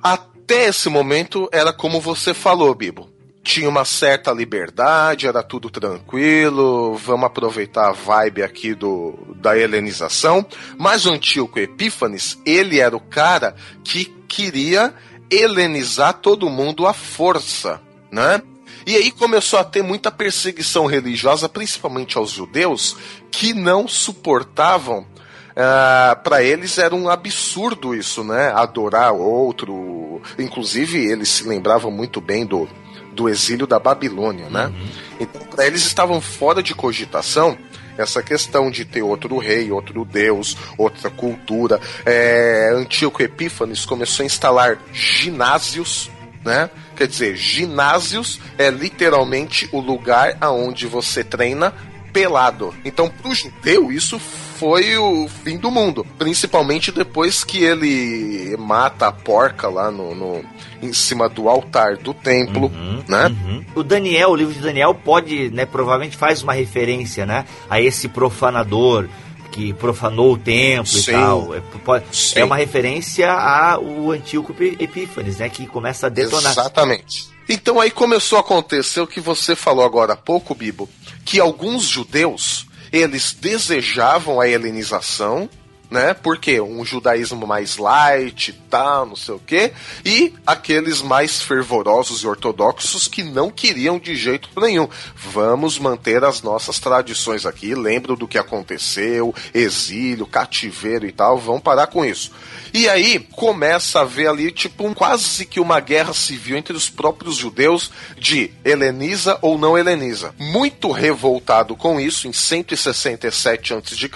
até esse momento era como você falou, Bibo. Tinha uma certa liberdade, era tudo tranquilo, vamos aproveitar a vibe aqui do, da helenização. Mas o Antíoco Epífanes, ele era o cara que queria helenizar todo mundo à força, né? E aí começou a ter muita perseguição religiosa, principalmente aos judeus, que não suportavam ah, para eles era um absurdo isso, né? Adorar outro. Inclusive, eles se lembravam muito bem do, do exílio da Babilônia, né? Então, para eles estavam fora de cogitação essa questão de ter outro rei, outro deus, outra cultura. É, Antíoco Epífanes começou a instalar ginásios, né? Quer dizer, ginásios é literalmente o lugar aonde você treina pelado. Então, pro judeu, isso foi o fim do mundo. Principalmente depois que ele mata a porca lá no, no- em cima do altar do templo, né? Uhum. O Daniel, o livro de Daniel pode, né, provavelmente faz uma referência, né, a esse profanador que profanou o templo Sim. e tal. É, pode- é uma referência ao Antíoco Epífanes, né, que começa a detonar. Exatamente. Então aí começou a acontecer o que você falou agora há pouco, Bibo, que alguns judeus, eles desejavam a helenização, né? Porque um judaísmo mais light tal, não sei o quê, e aqueles mais fervorosos e ortodoxos que não queriam de jeito nenhum. Vamos manter as nossas tradições aqui, lembro do que aconteceu, exílio, cativeiro e tal, vamos parar com isso. E aí começa a ver ali, tipo, um, quase que uma guerra civil entre os próprios judeus de heleniza ou não heleniza. Muito revoltado com isso, em 167 a.C.,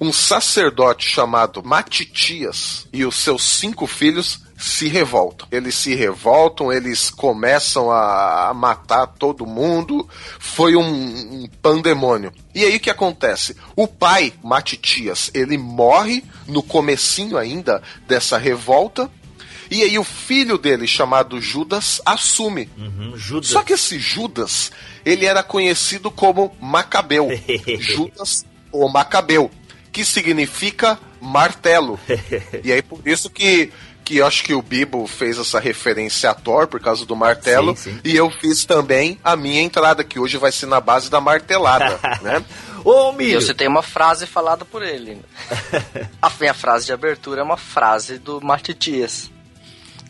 um sacerdote chamado Matitias e os seus cinco filhos se revoltam. Eles se revoltam, eles começam a, matar todo mundo. Foi um, um pandemônio. E aí o que acontece? O pai, Matitias, ele morre no comecinho ainda dessa revolta. E aí o filho dele, chamado Judas, assume. Uhum, Judas. Só que esse Judas, ele era conhecido como Macabeu. Judas ou Macabeu, que significa martelo. e aí por isso que que eu acho que o Bibo fez essa referência a Thor por causa do martelo Sim, sim. e eu fiz também a minha entrada que hoje vai ser na base da martelada, né? Ô, E Milho, você tem uma frase falada por ele. A minha frase de abertura é uma frase do Matitias,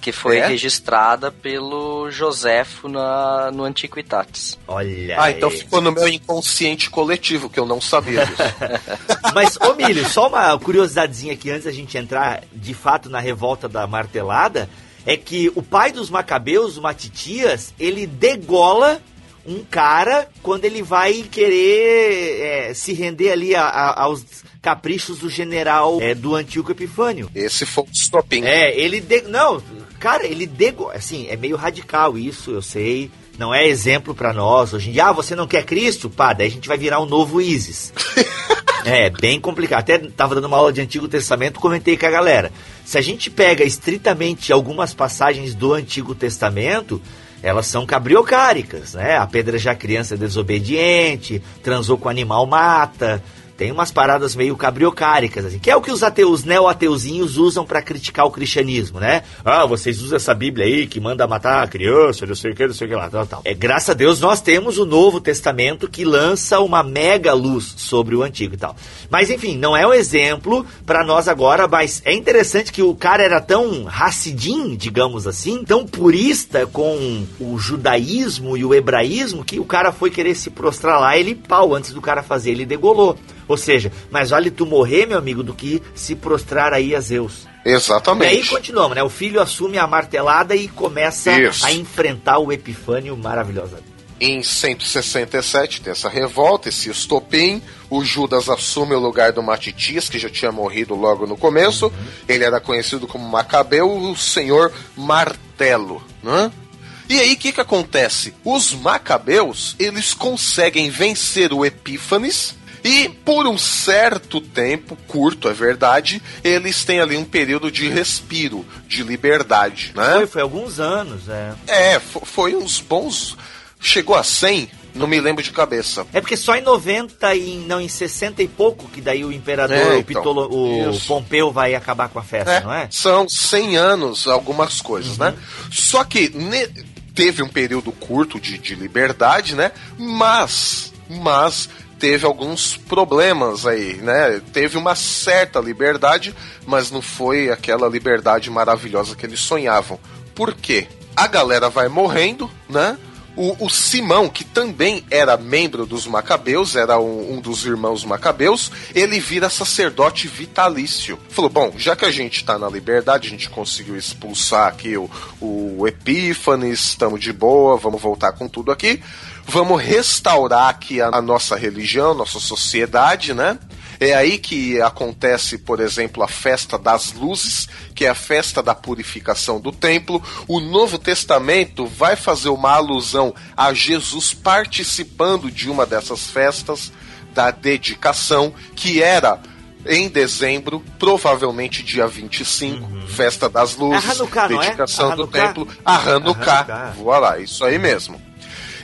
que foi É? registrada pelo Joséfo na, no Antiquitatis. olha Ah, então ficou no meu inconsciente coletivo que eu não sabia disso. Mas, ô Milho, só uma curiosidadezinha aqui antes da gente entrar de fato na revolta da martelada, é que o pai dos macabeus, o Matitias, ele degola um cara quando ele vai querer é, se render ali a- a- aos caprichos do general é, do Antíoco Epifânio. Esse foi o estopim. É, ele. De... Não, cara, ele dego... Assim, é meio radical isso, eu sei. Não é exemplo pra nós. Hoje em dia, ah, você não quer Cristo? Pá, daí a gente vai virar um novo ISIS. é, bem complicado. Até tava dando uma aula de Antigo Testamento, comentei com a galera. Se a gente pega estritamente algumas passagens do Antigo Testamento, elas são cabriocáricas, né? Apedrejar criança desobediente, transou com animal mata. Tem umas paradas meio cabriocáricas, assim, que é o que os ateus, neo-ateuzinhos usam pra criticar o cristianismo, né? Ah, vocês usam essa Bíblia aí que manda matar a criança, não sei o que, não sei o que lá, tal, tal. É, graças a Deus nós temos o Novo Testamento que lança uma mega luz sobre o Antigo e tal. Mas enfim, não é um exemplo pra nós agora, mas é interessante que o cara era tão racidim, digamos assim, tão purista com o judaísmo e o hebraísmo que o cara foi querer se prostrar lá, ele pau, antes do cara fazer, ele degolou. Ou seja, mais vale tu morrer, meu amigo, do que se prostrar aí a Zeus. E aí Exatamente. continuamos, né? O filho assume a martelada e começa Isso. a enfrentar o Epifânio maravilhosa. Em 167 tem essa revolta, esse estopim. O Judas assume o lugar do Matitias, que já tinha morrido logo no começo. Ele era conhecido como Macabeu, o senhor martelo, né? E aí o que que acontece? Os Macabeus, eles conseguem vencer o Epífanes e por um certo tempo, curto é verdade, eles têm ali um período de respiro, de liberdade, né? Foi, foi alguns anos, é. É, fo- foi uns bons. Chegou a 100, não me lembro de cabeça. É porque só em 90 e não em 60 e pouco que daí o imperador, É, o, então, Pitolo, o. Pompeu vai acabar com a festa, não é? São 100 anos, algumas coisas, né? Só que ne- teve um período curto de, de liberdade, né? Mas, mas teve alguns problemas aí, né? Teve uma certa liberdade, mas não foi aquela liberdade maravilhosa que eles sonhavam. Por quê? A galera vai morrendo, né? O, o Simão, que também era membro dos Macabeus, era um, um dos irmãos Macabeus, ele vira sacerdote vitalício. Falou: bom, já que a gente tá na liberdade, a gente conseguiu expulsar aqui o, o Epífanes, estamos de boa, vamos voltar com tudo aqui. Vamos restaurar aqui a, a nossa religião, nossa sociedade, né? É aí que acontece, por exemplo, a festa das luzes, que é a festa da purificação do templo. O Novo Testamento vai fazer uma alusão a Jesus participando de uma dessas festas da dedicação, que era em dezembro, provavelmente dia 25, festa das luzes, É Hanukkah, é? dedicação A do templo, a Hanukkah. Hanukkah. Voilà, isso aí mesmo.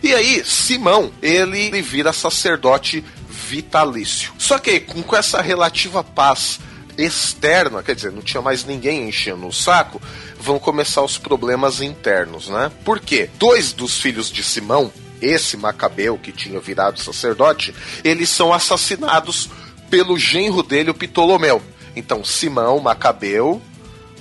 E aí, Simão, ele, ele vira sacerdote vitalício. Só que com, com essa relativa paz externa, quer dizer, não tinha mais ninguém enchendo o saco, vão começar os problemas internos, né? Por quê? Dois dos filhos de Simão, esse Macabeu que tinha virado sacerdote, eles são assassinados pelo genro dele, o Ptolomeu. Então, Simão, Macabeu,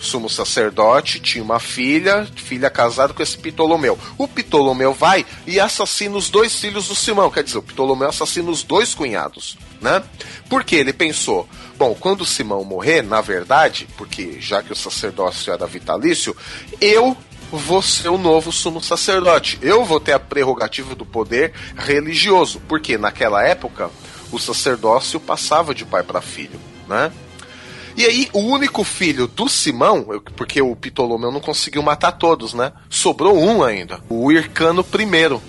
sumo sacerdote, tinha uma filha, filha casada com esse Ptolomeu. O Ptolomeu vai e assassina os dois filhos do Simão, quer dizer, o Ptolomeu assassina os dois cunhados, né? Porque ele pensou, bom, quando Simão morrer, na verdade, porque já que o sacerdócio era vitalício, eu vou ser o novo sumo sacerdote. Eu vou ter a prerrogativa do poder religioso, porque naquela época o sacerdócio passava de pai para filho, né? E aí, o único filho do Simão, porque o Ptolomeu não conseguiu matar todos, né? Sobrou um ainda, o Hircano I. O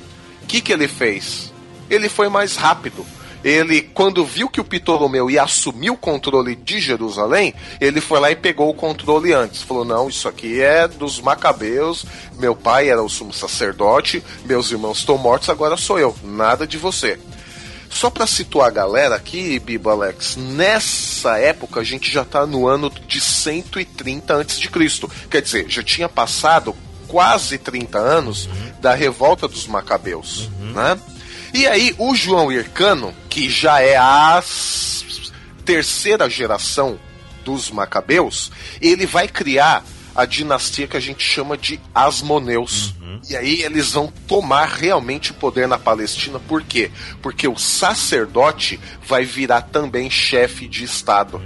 que, que ele fez? Ele foi mais rápido. Ele, quando viu que o Ptolomeu ia assumir o controle de Jerusalém, ele foi lá e pegou o controle antes. Falou: não, isso aqui é dos Macabeus. Meu pai era o sumo sacerdote, meus irmãos estão mortos, agora sou eu. Nada de você. Só para situar a galera aqui, Bibo Alex, nessa época a gente já tá no ano de 130 a.C. Quer dizer, já tinha passado quase 30 anos da revolta dos Macabeus, né? E aí o João Hircano, que já é a terceira geração dos Macabeus, ele vai criar a dinastia que a gente chama de Asmoneus. E aí eles vão tomar realmente o poder na Palestina, por quê? Porque o sacerdote vai virar também chefe de Estado.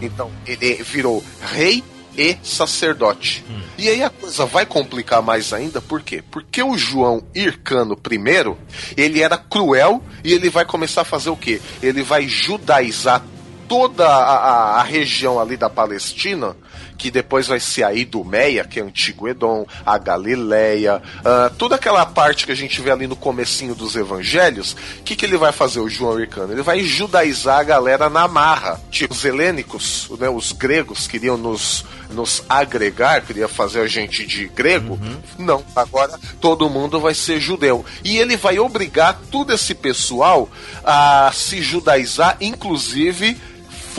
Então, ele virou rei e sacerdote. E aí a coisa vai complicar mais ainda, por quê? Porque o João Hircano I, ele era cruel e ele vai começar a fazer o quê? Ele vai judaizar toda a, a- a região ali da Palestina, que depois vai ser a Idumeia, que é antigo Edom, a Galileia, ah, toda aquela parte que a gente vê ali no comecinho dos evangelhos, o que, que ele vai fazer, o João Hircano? Ele vai judaizar a galera na marra. Tipo, os helênicos, né, os gregos queriam nos, nos agregar, queria fazer a gente de grego. Não, agora todo mundo vai ser judeu. E ele vai obrigar todo esse pessoal a se judaizar, inclusive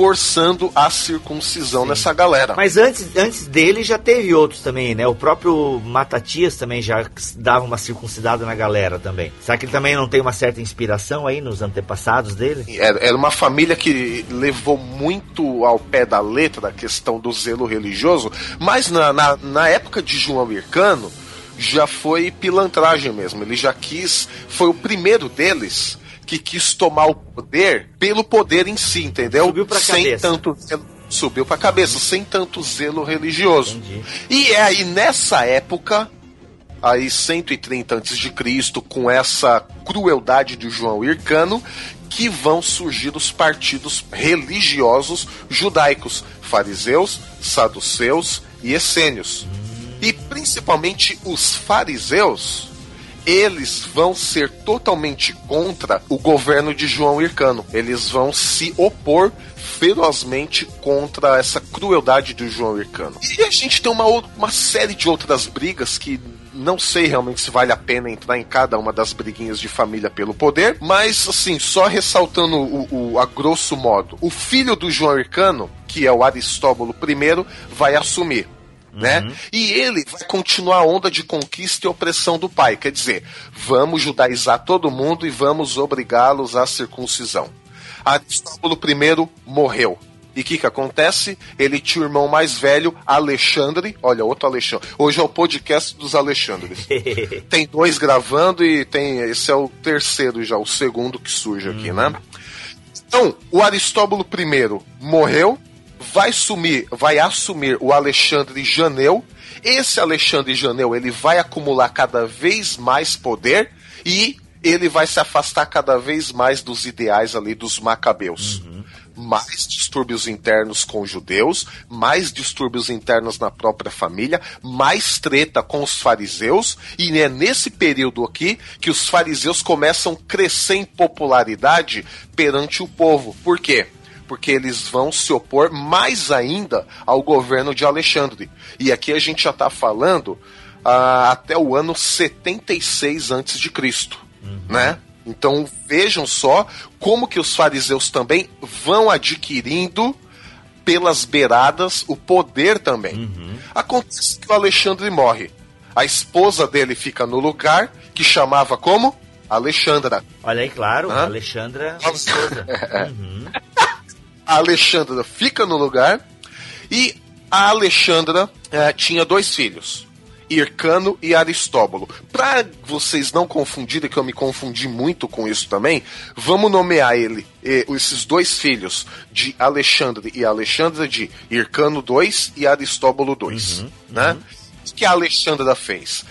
forçando a circuncisão nessa galera. Mas antes, antes dele já teve outros também, né? O próprio Matatias também já dava uma circuncidada na galera também. Será que ele também não tem uma certa inspiração aí nos antepassados dele? Era, era uma família que levou muito ao pé da letra a questão do zelo religioso, mas na, na, na época de João Hircano já foi pilantragem mesmo. Ele já quis, foi o primeiro deles que quis tomar o poder pelo poder em si, entendeu? Subiu pra sem cabeça. tanto zelo- subiu pra cabeça, sem tanto zelo religioso. Entendi. E é aí nessa época, aí 130 antes de Cristo, com essa crueldade de João Hircano, que vão surgir os partidos religiosos judaicos, fariseus, saduceus e essênios. E principalmente os fariseus, eles vão ser totalmente contra o governo de João Hircano. Eles vão se opor ferozmente contra essa crueldade de João Hircano. E a gente tem uma, uma série de outras brigas que não sei realmente se vale a pena entrar em cada uma das briguinhas de família pelo poder, mas assim, só ressaltando o, o- a grosso modo, o filho do João Hircano, que é o Aristóbulo I, vai assumir. Né? E ele vai continuar a onda de conquista e opressão do pai. Quer dizer, vamos judaizar todo mundo e vamos obrigá-los à circuncisão. Aristóbulo I morreu. E o que, que acontece? Ele tinha o irmão mais velho, Alexandre. Olha, outro Alexandre. Hoje é o podcast dos Alexandres. tem dois gravando e tem. Esse é o terceiro já, o segundo que surge aqui, né? Então, o Aristóbulo I morreu, vai sumir, vai assumir o Alexandre Janeu. Esse Alexandre Janeu, ele vai acumular cada vez mais poder e ele vai se afastar cada vez mais dos ideais ali dos macabeus. mais distúrbios internos com os judeus, mais distúrbios internos na própria família, mais treta com os fariseus, e é nesse período aqui que os fariseus começam a crescer em popularidade perante o povo. Por quê? Porque eles vão se opor mais ainda ao governo de Alexandre. E aqui a gente já está falando ah, até o ano 76 antes de Cristo, né? Então vejam só como que os fariseus também vão adquirindo pelas beiradas o poder também. Acontece que o Alexandre morre. A esposa dele fica no lugar que chamava como Alexandra. Olha aí, claro, Hã? Alexandra, esposa. Uhum. A Alexandra fica no lugar e a Alexandra eh, tinha dois filhos. Hircano e Aristóbulo. Para vocês não confundirem, que eu me confundi muito com isso também, vamos nomear ele, eh, esses dois filhos de Alexandre e Alexandra de Hircano II e Aristóbulo II. Né? O que a Alexandra fez?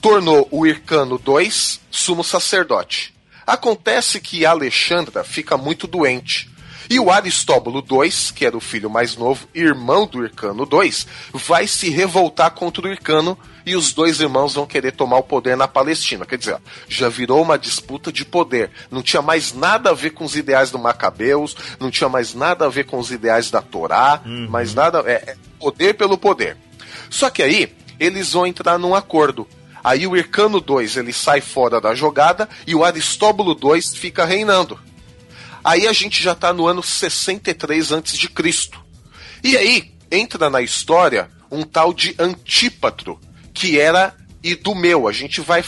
Tornou o Hircano II sumo sacerdote. Acontece que a Alexandra fica muito doente. E o Aristóbulo II, que era o filho mais novo, irmão do Hircano II, vai se revoltar contra o Hircano e os dois irmãos vão querer tomar o poder na Palestina. Quer dizer, já virou uma disputa de poder. Não tinha mais nada a ver com os ideais do Macabeus, não tinha mais nada a ver com os ideais da Torá, mais nada. É, é poder pelo poder. Só que aí eles vão entrar num acordo. Aí o Hircano II ele sai fora da jogada e o Aristóbulo II fica reinando. Aí a gente já está no ano 63 antes de Cristo. E aí entra na história um tal de Antípatro, que era Idumeu. A gente vai,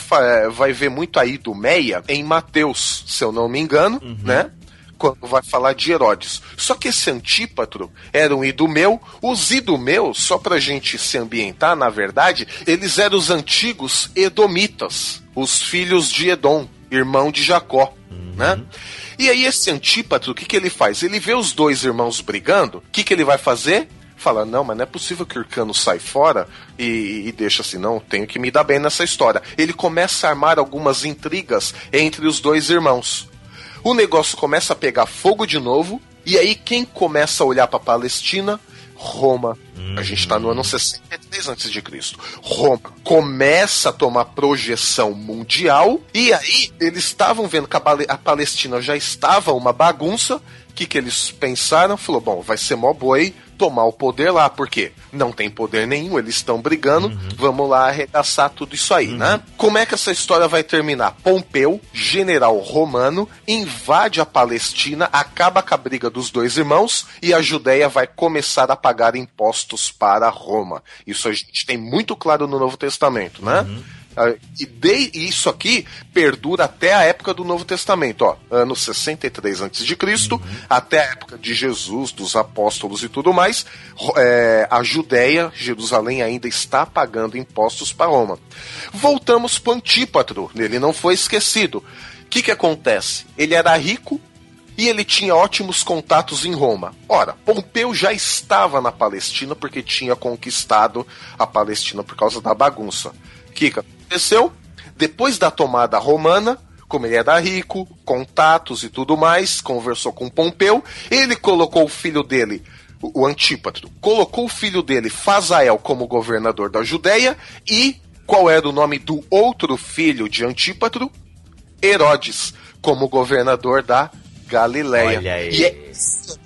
vai ver muito a Idumeia em Mateus, se eu não me engano, né? Quando vai falar de Herodes. Só que esse Antípatro era um Idumeu. Os Idumeus, só pra gente se ambientar, na verdade, eles eram os antigos Edomitas, os filhos de Edom, irmão de Jacó, né? E aí esse Antípatro, o que, que ele faz? Ele vê os dois irmãos brigando, o que, que ele vai fazer? Fala, não, mas não é possível que o Hircano sai fora e, e deixa assim, não, tenho que me dar bem nessa história. Ele começa a armar algumas intrigas entre os dois irmãos. O negócio começa a pegar fogo de novo, e aí quem começa a olhar para Palestina? Roma. A gente está no ano 63 a.C. Roma começa a tomar projeção mundial, e aí eles estavam vendo que a, Palestina já estava uma bagunça. O que, que eles pensaram? Falou, bom, vai ser mó boi tomar o poder lá, porque não tem poder nenhum, eles estão brigando, vamos lá arregaçar tudo isso aí, né? Como é que essa história vai terminar? Pompeu, general romano, invade a Palestina, acaba com a briga dos dois irmãos e a Judéia vai começar a pagar impostos para Roma. Isso a gente tem muito claro no Novo Testamento, né? Ah, E de, isso aqui perdura até a época do Novo Testamento, ó, ano 63 a.C., até a época de Jesus, dos apóstolos e tudo mais. É, a Judéia, Jerusalém, ainda está pagando impostos para Roma. Voltamos para Antípatro, ele não foi esquecido. O que, que acontece? Ele era rico, e ele tinha ótimos contatos em Roma. Ora, Pompeu já estava na Palestina porque tinha conquistado a Palestina por causa da bagunça. Que aconteceu? Depois da tomada romana, como ele era rico, contatos e tudo mais, conversou com Pompeu, ele colocou o filho dele, o o Antípatro, colocou o filho dele, Fazael, como governador da Judéia, e qual era o nome do outro filho de Antípatro? Herodes, como governador da Galileia. Olha aí. E é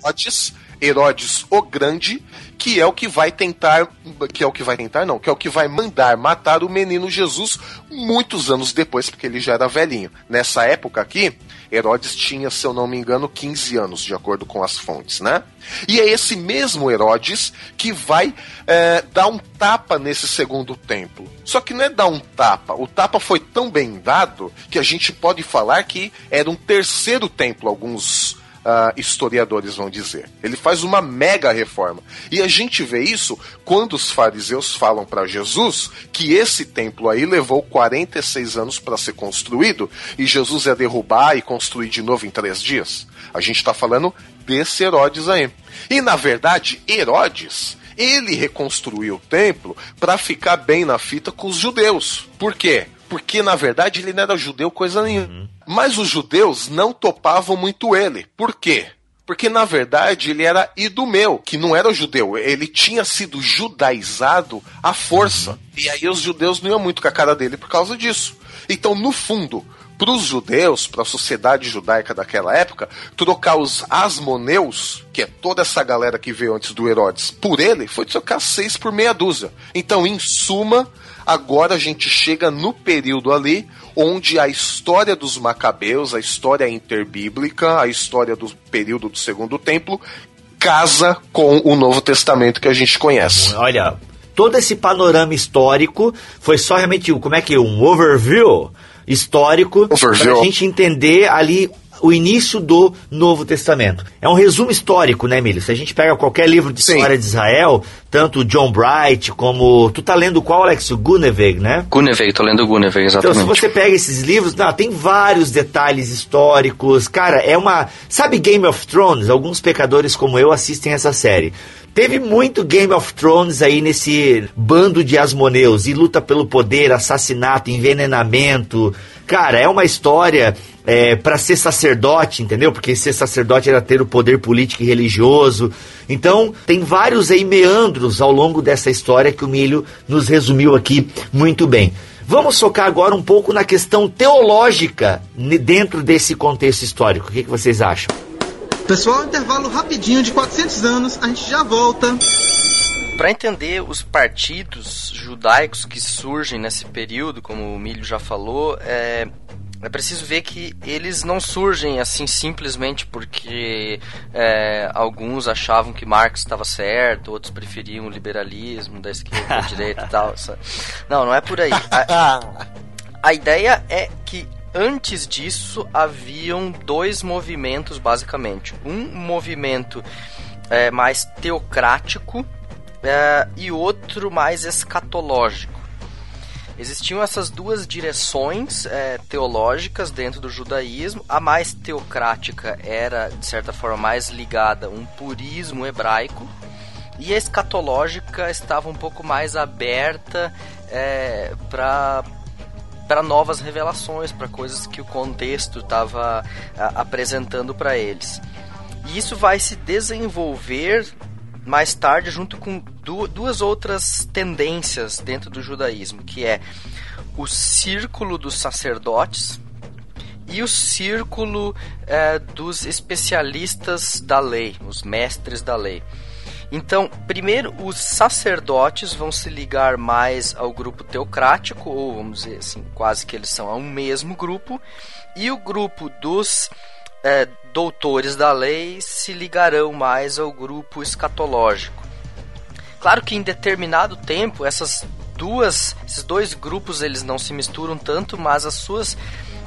Herodes, Herodes o Grande, que é o que vai tentar, que é o que vai tentar não, que é o que vai mandar matar o menino Jesus muitos anos depois, porque ele já era velhinho. Nessa época aqui, Herodes tinha, se eu não me engano, 15 anos, de acordo com as fontes, né? E é esse mesmo Herodes que vai é, dar um tapa nesse segundo templo. Só que não é dar um tapa, o tapa foi tão bem dado que a gente pode falar que era um terceiro templo, alguns ah, historiadores vão dizer. Ele faz uma mega reforma. E a gente vê isso quando os fariseus falam para Jesus que esse templo aí levou 46 anos para ser construído e Jesus ia derrubar e construir de novo em três dias. A gente está falando desse Herodes aí. E na verdade, Herodes. Ele reconstruiu o templo para ficar bem na fita com os judeus. Por quê? Porque na verdade ele não era judeu coisa nenhuma. Mas os judeus não topavam muito ele. Por quê? Porque na verdade ele era idumeu, que não era judeu. Ele tinha sido judaizado à força. E aí os judeus não iam muito com a cara dele por causa disso. Então, no fundo, para os judeus, para a sociedade judaica daquela época, trocar os asmoneus, que é toda essa galera que veio antes do Herodes, por ele, foi trocar seis por meia dúzia. Então, em suma, agora a gente chega no período ali onde a história dos macabeus, a história interbíblica, a história do período do Segundo Templo, casa com o Novo Testamento que a gente conhece. Olha, todo esse panorama histórico foi só realmente, um- como é que é, um overview histórico Overview. pra gente entender ali o início do Novo Testamento. É um resumo histórico, né, Emílio? Se a gente pega qualquer livro de Sim. história de Israel, tanto o John Bright como... Tu tá lendo qual, Alex? O Guneveg, né? Guneveg, tô lendo Guneveg, Então, exatamente. se você pega esses livros, não, tem vários detalhes históricos. Cara, é uma. Sabe Game of Thrones? Alguns pecadores como eu assistem essa série. Teve muito Game of Thrones aí nesse bando de asmoneus e luta pelo poder, assassinato, envenenamento. Cara, é uma história é, para ser sacerdote, entendeu? Porque ser sacerdote era ter o poder político e religioso. Então, tem vários aí meandros ao longo dessa história que o Milho nos resumiu aqui muito bem. Vamos focar agora um pouco na questão teológica dentro desse contexto histórico. O que, que vocês acham? Pessoal, intervalo rapidinho de 400 anos, a gente já volta. Para entender os partidos judaicos que surgem nesse período, como o Milho já falou, é, é preciso ver que eles não surgem assim simplesmente porque é, alguns achavam que Marx estava certo, outros preferiam o liberalismo da esquerda, da direita e tal. sabe? Não, não é por aí. A, a ideia é que antes disso haviam dois movimentos basicamente. Um movimento é, mais teocrático é, e outro mais escatológico. Existiam essas duas direções é, teológicas dentro do judaísmo. A mais teocrática era, de certa forma, mais ligada a um purismo hebraico. E a escatológica estava um pouco mais aberta é, para para novas revelações, para coisas que o contexto estava apresentando para eles. E isso vai se desenvolver mais tarde junto com du duas outras tendências dentro do judaísmo, que é o círculo dos sacerdotes e o círculo eh, dos especialistas da lei, os mestres da lei. Então, primeiro, os sacerdotes vão se ligar mais ao grupo teocrático, ou vamos dizer assim, quase que eles são a um mesmo grupo, e o grupo dos é, doutores da lei se ligarão mais ao grupo escatológico. Claro que em determinado tempo essas duas, esses dois grupos eles não se misturam tanto, mas as suas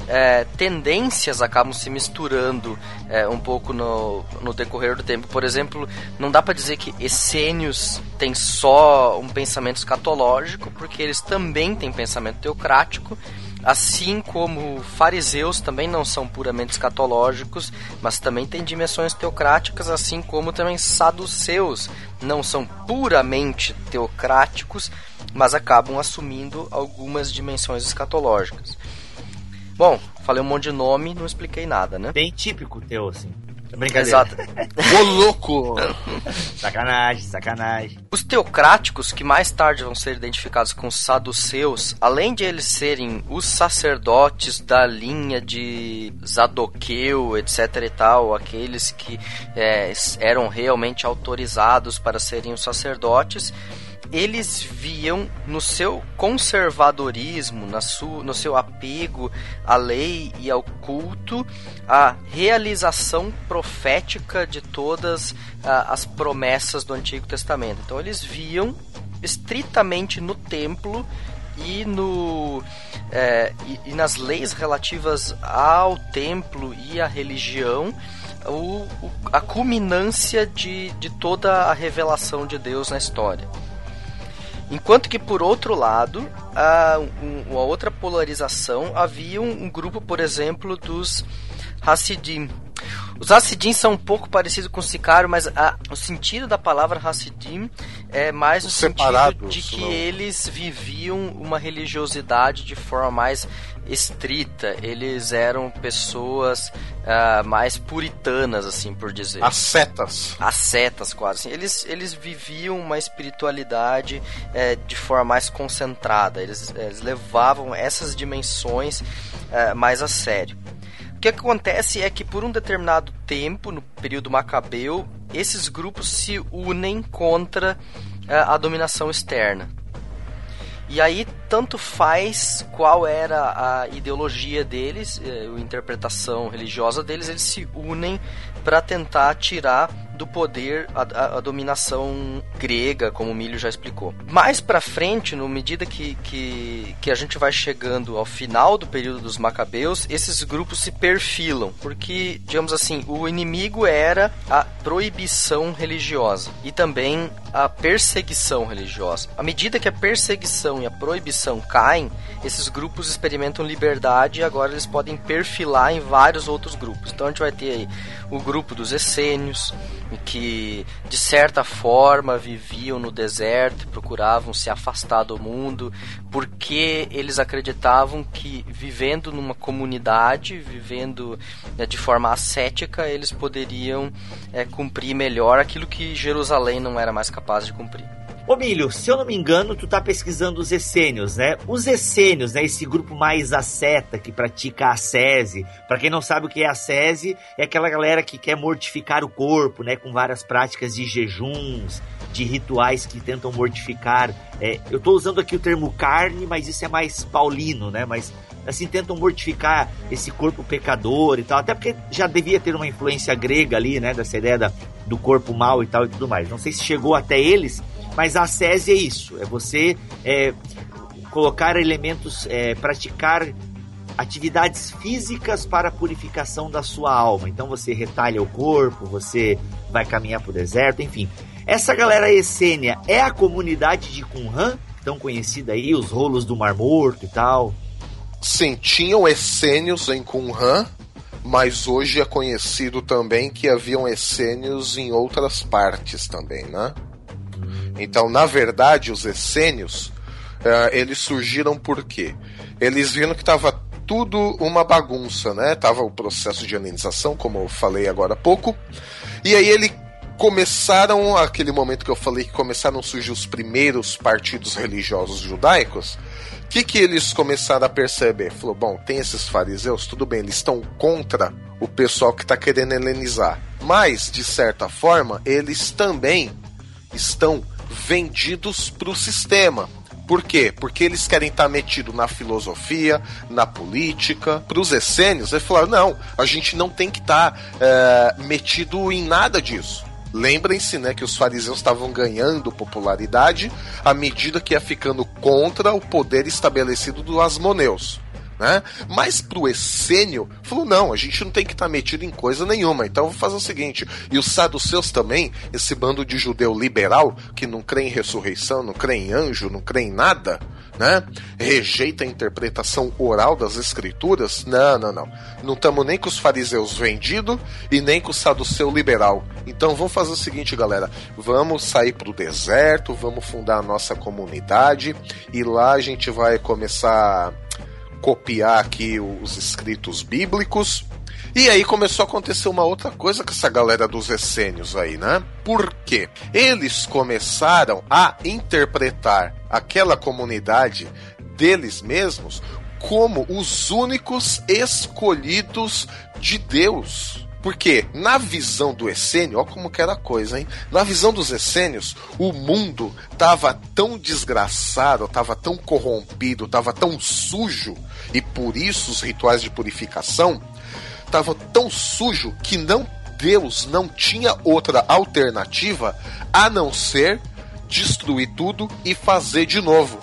é, tendências acabam se misturando é, um pouco no, no decorrer do tempo. Por exemplo, não dá para dizer que essênios têm só um pensamento escatológico, porque eles também têm pensamento teocrático, assim como fariseus também não são puramente escatológicos, mas também têm dimensões teocráticas, assim como também saduceus não são puramente teocráticos, mas acabam assumindo algumas dimensões escatológicas. Bom, falei um monte de nome, não expliquei nada, né? Bem típico teu, assim. Brincadeira. Exato. Ô louco! Sacanagem, sacanagem. Os teocráticos, que mais tarde vão ser identificados com saduceus, além de eles serem os sacerdotes da linha de Zadoqueu, etc e tal, aqueles que é, eram realmente autorizados para serem os sacerdotes, eles viam no seu conservadorismo, na su, no seu apego à lei e ao culto, a realização profética de todas ah, as promessas do Antigo Testamento. Então eles viam estritamente no templo e no é, e, e nas leis relativas ao templo e à religião o, o- a culminância de, de toda a revelação de Deus na história. Enquanto que, por outro lado, a, um- outra polarização, havia um, um grupo, por exemplo, dos Hassidim. Os Hassidim são um pouco parecidos com o Sicário, mas a- o sentido da palavra Hassidim é mais no sentido de que não. eles viviam uma religiosidade de forma mais estrita. Eles eram pessoas ah, mais puritanas, assim por dizer. As setas. ascetas quase. assim. Eles, eles viviam uma espiritualidade eh, de forma mais concentrada. Eles, eles levavam essas dimensões eh, mais a sério. O que acontece é que por um determinado tempo, no período macabeu, esses grupos se unem contra eh, a dominação externa. E aí, tanto faz qual era a ideologia deles, eh, a interpretação religiosa deles, eles se unem para tentar tirar do poder a, a- dominação grega, como o Milho já explicou. Mais para frente, no medida que, que, que a gente vai chegando ao final do período dos Macabeus, esses grupos se perfilam, porque, digamos assim, o inimigo era a proibição religiosa e também a perseguição religiosa. À medida que a perseguição e a proibição caem, esses grupos experimentam liberdade e agora eles podem perfilar em vários outros grupos. Então a gente vai ter aí o grupo dos essênios, que de certa forma viviam no deserto procuravam se afastar do mundo, porque eles acreditavam que vivendo numa comunidade, vivendo né, de forma ascética, eles poderiam é, cumprir melhor aquilo que Jerusalém não era mais capaz de cumprir. Ô Milho, se eu não me engano, tu tá pesquisando os essênios, né? Os essênios, né? Esse grupo mais asceta que pratica a ascese. Pra quem não sabe o que é ascese, é aquela galera que quer mortificar o corpo, né? Com várias práticas de jejuns, de rituais que tentam mortificar. É, eu tô usando aqui o termo carne, mas isso é mais paulino, né? Mas assim tentam mortificar esse corpo pecador e tal. Até porque já devia ter uma influência grega ali, né? Dessa ideia da, do corpo mau e tal e tudo mais. Não sei se chegou até eles, mas a ascese é isso, é você é, colocar elementos, é, praticar atividades físicas para a purificação da sua alma. Então você retalha o corpo, você vai caminhar para o deserto, enfim. Essa galera essênia é a comunidade de Qumran, tão conhecida aí, os rolos do Mar Morto e tal. Sim, tinham essênios em Qumran, mas hoje é conhecido também que haviam essênios em outras partes também, né? Então, na verdade, os essênios, eh, eles surgiram por quê? Eles viram que estava tudo uma bagunça, né? Tava o processo de helenização, como eu falei agora há pouco. E aí ele começaram, aquele momento que eu falei que começaram a surgir os primeiros partidos religiosos judaicos, o que, que eles começaram a perceber? Falou, bom, tem esses fariseus, tudo bem, eles estão contra o pessoal que está querendo helenizar. Mas, de certa forma, eles também estão vendidos para o sistema. Por quê? Porque eles querem estar metidos na filosofia, na política. Para os essênios, eles falaram: não, a gente não tem que estar é, metido em nada disso. Lembrem-se né, que os fariseus estavam ganhando popularidade à medida que ia ficando contra o poder estabelecido dos asmoneus. Né? Mas pro essênio, falou: não, a gente não tem que estar metido em coisa nenhuma. Então vou fazer o seguinte: e os saduceus também, esse bando de judeu liberal, que não crê em ressurreição, não crê em anjo, não crê em nada, né? Rejeita a interpretação oral das escrituras. Não, não, não. Não estamos nem com os fariseus vendidos e nem com o saduceu liberal. Então vamos fazer o seguinte, galera: vamos sair pro deserto, vamos fundar a nossa comunidade e lá a gente vai começar copiar aqui os escritos bíblicos. E aí começou a acontecer uma outra coisa com essa galera dos essênios aí, né? Por quê? Eles começaram a interpretar aquela comunidade deles mesmos como os únicos escolhidos de Deus. Porque na visão do essênio, olha como que era a coisa, hein? Na visão dos essênios, o mundo tava tão desgraçado, tava tão corrompido, tava tão sujo, e por isso os rituais de purificação tava tão sujo que não Deus não tinha outra alternativa a não ser destruir tudo e fazer de novo.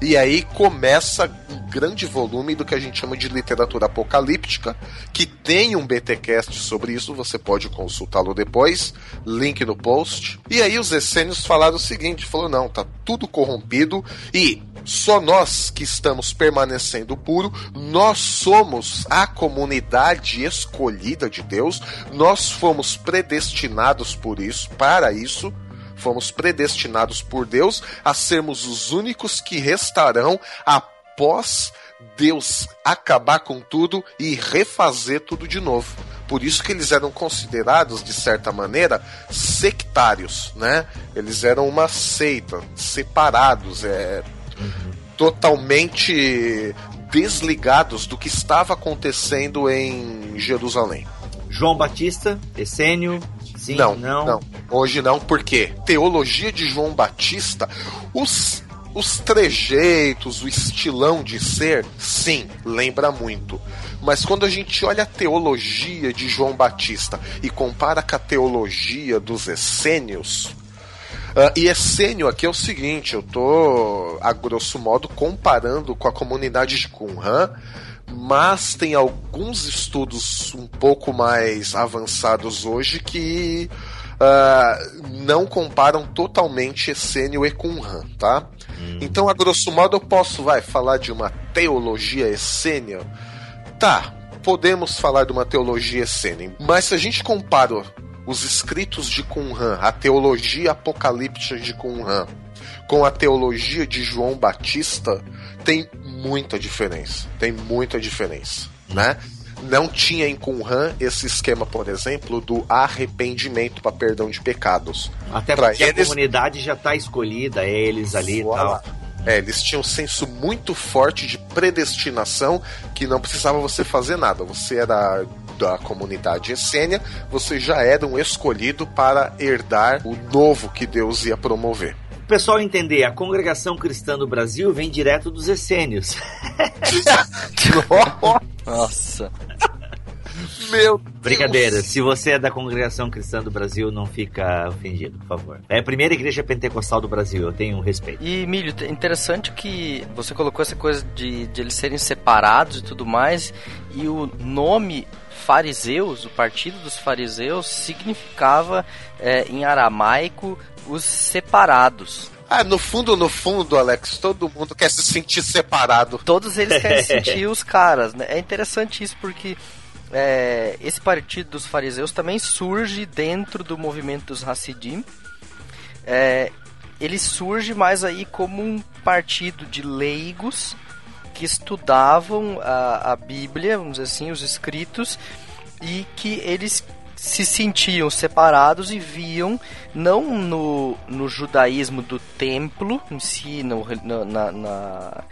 E aí começa um grande volume do que a gente chama de literatura apocalíptica, que tem um BTcast sobre isso, você pode consultá-lo depois, link no post. E aí os essênios falaram o seguinte, falou não, tá tudo corrompido e Só nós que estamos permanecendo puro, nós somos a comunidade escolhida de Deus, nós fomos predestinados por isso, para isso, fomos predestinados por Deus a sermos os únicos que restarão após Deus acabar com tudo e refazer tudo de novo. Por isso que eles eram considerados, de certa maneira, sectários, né? Eles eram uma seita, separados, é, totalmente desligados do que estava acontecendo em Jerusalém. João Batista, Essênio, sim, não, não. não, Hoje não, porque teologia de João Batista, os, os trejeitos, o estilão de ser, sim, lembra muito. Mas quando a gente olha a teologia de João Batista e compara com a teologia dos essênios, ah, e essênio aqui é o seguinte, eu tô, a grosso modo, comparando com a comunidade de Qumran, mas tem alguns estudos um pouco mais avançados hoje que ah, não comparam totalmente Essênio e Qumran, tá? Então, a grosso modo, eu posso, vai, falar de uma teologia essênia? Tá, podemos falar de uma teologia essênia, mas se a gente compara os escritos de Qumran, a teologia apocalíptica de Qumran, com a teologia de João Batista, tem muita diferença. Tem muita diferença, né? Não tinha em Qumran esse esquema, por exemplo, do arrependimento para perdão de pecados. Até Pra porque eles- a comunidade já tá escolhida, é eles ali e tal. É, eles tinham um senso muito forte de predestinação que não precisava você fazer nada. Você era da comunidade essênia, você já era um escolhido para herdar o novo que Deus ia promover. O pessoal entender, a congregação cristã do Brasil vem direto dos essênios. Nossa. Meu Brincadeira, se você é da congregação cristã do Brasil, não fica ofendido, por favor. É a primeira igreja pentecostal do Brasil, eu tenho um respeito. E, Milho, interessante que você colocou essa coisa de, de eles serem separados e tudo mais, e o nome fariseus, o partido dos fariseus, significava é, em aramaico os separados. Ah, no fundo, no fundo, Alex, todo mundo quer se sentir separado. Todos eles querem sentir os caras, né? É interessante isso porque é, esse partido dos fariseus também surge dentro do movimento dos Hassidim. É, ele surge mais aí como um partido de leigos que estudavam a, a Bíblia, vamos dizer assim, os escritos, e que eles se sentiam separados e viam não no, no judaísmo do templo em si, no, na- na-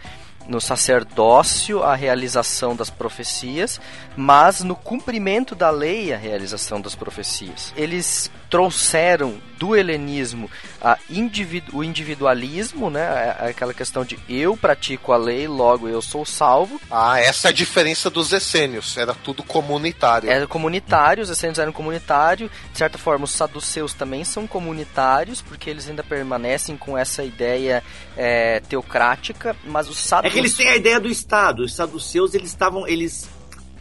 no sacerdócio a realização das profecias, mas no cumprimento da lei a realização das profecias. Eles trouxeram do helenismo a individu- o individualismo, né, a- aquela questão de eu pratico a lei, logo eu sou salvo, Ah, essa é a diferença dos essênios. Era tudo comunitário. é comunitário, os essênios eram comunitários. De certa forma, os saduceus também são comunitários, porque eles ainda permanecem com essa ideia é, teocrática, mas os É saduceus... que eles têm a ideia do Estado. Os saduceus, eles estavam. Eles